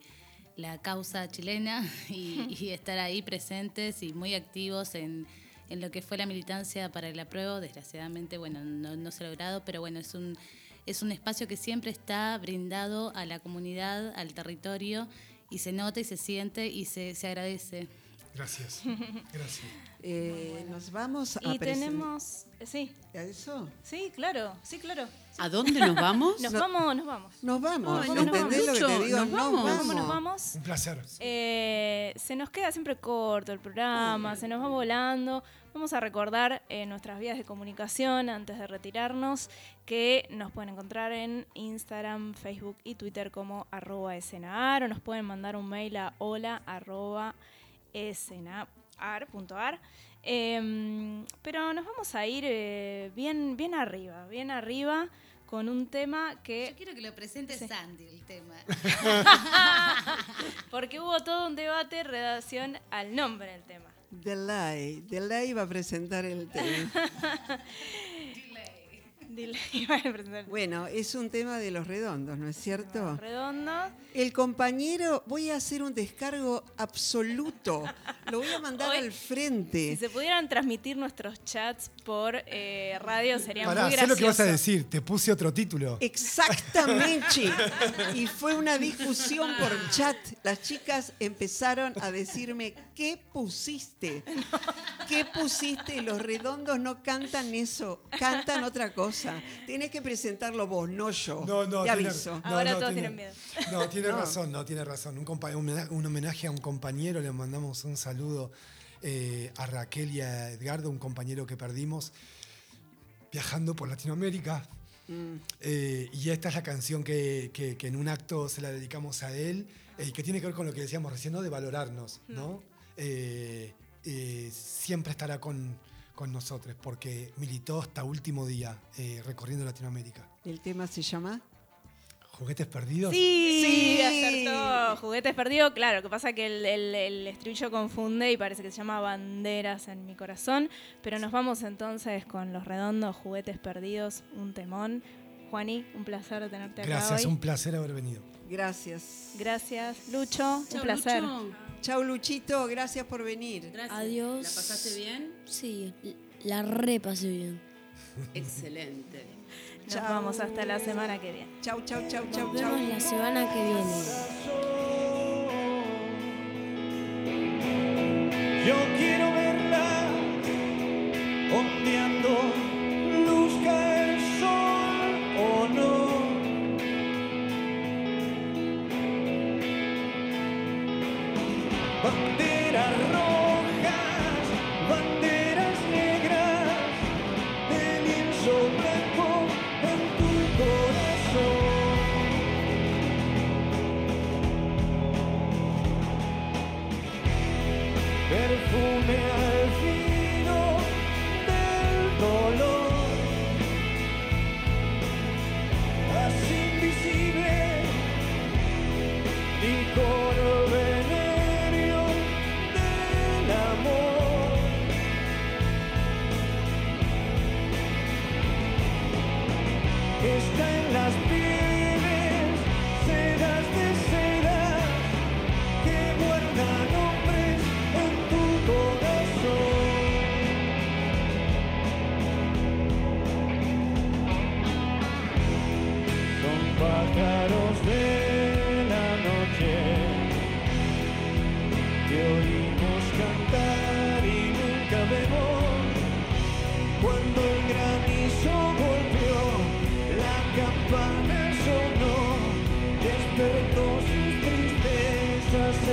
la causa chilena y, y estar ahí presentes y muy activos en, en lo que fue la militancia para el apruebo. Desgraciadamente, bueno, no, no se ha logrado, pero bueno, es un, es un espacio que siempre está brindado a la comunidad, al territorio, y se nota y se siente y se, se agradece. Gracias. Gracias. Eh, nos vamos a Y tenemos. eh, Sí. ¿A eso? Sí, claro, sí, claro. ¿A dónde nos vamos? Nos No- vamos, nos vamos. Nos vamos. ¿Me nos vamos. lo que te digo? nos vamos. ¿Cómo nos vamos? Un placer. Eh, se nos queda siempre corto el programa, se nos va volando. Vamos a recordar eh, nuestras vías de comunicación antes de retirarnos, que nos pueden encontrar en Instagram, Facebook y Twitter como arroba escenaar o nos pueden mandar un mail a hola arroba escenaar.ar. Em, pero nos vamos a ir eh, bien, bien arriba, bien arriba con un tema que... Yo quiero que lo presente Sandy el tema. Porque hubo todo un debate en relación al nombre del tema. Delay. Delay va a presentar el tema. Dile, iba a presentar Bueno, es un tema de los redondos, ¿no es cierto? redondo. El compañero, voy a hacer un descargo absoluto. Lo voy a mandar Hoy- al frente. Si se pudieran transmitir nuestros chats por eh, radio sería Pará, muy sé gracioso. lo que vas a decir. Te puse otro título. Exactamente. Y fue una discusión por chat. Las chicas empezaron a decirme, ¿qué pusiste? ¿Qué pusiste? Los redondos no cantan eso, cantan otra cosa. Tenés que presentarlo vos, no yo. No, no, Te tiene- aviso. no, Ahora no, todos tiene- tienen miedo. No, tiene No. razón, no, tiene razón. Un, homenaje a un compañero, le mandamos un saludo eh, a Raquel y a Edgardo, un compañero que perdimos viajando por Latinoamérica. Mm. Eh, y esta es la canción que, que- que en un acto se la dedicamos a él eh, y que tiene que ver con lo que decíamos recién, ¿no? De valorarnos, ¿no? Eh, eh, siempre estará con, con nosotros porque militó hasta último día eh, recorriendo Latinoamérica. El tema se llama... ¿Juguetes perdidos? Sí, Sí. acertó. Juguetes perdidos, claro. que pasa que el, el- el estribillo confunde y parece que se llama Banderas en mi corazón. Pero nos vamos entonces con los redondos, Juguetes perdidos, un temón. Juani, un placer tenerte acá Gracias, un placer haber venido. Gracias. Gracias, Lucho. un placer. Lucho. Chau, Luchito, gracias por venir. Gracias. Adiós. ¿La pasaste bien? Sí, la repasé bien. Excelente. Nos Chau. vamos hasta la semana que viene. Chau, chau, chau, chau, Nos chau. vemos la semana que viene. Yo quiero verla ondeando,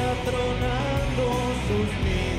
atronando sus nidos.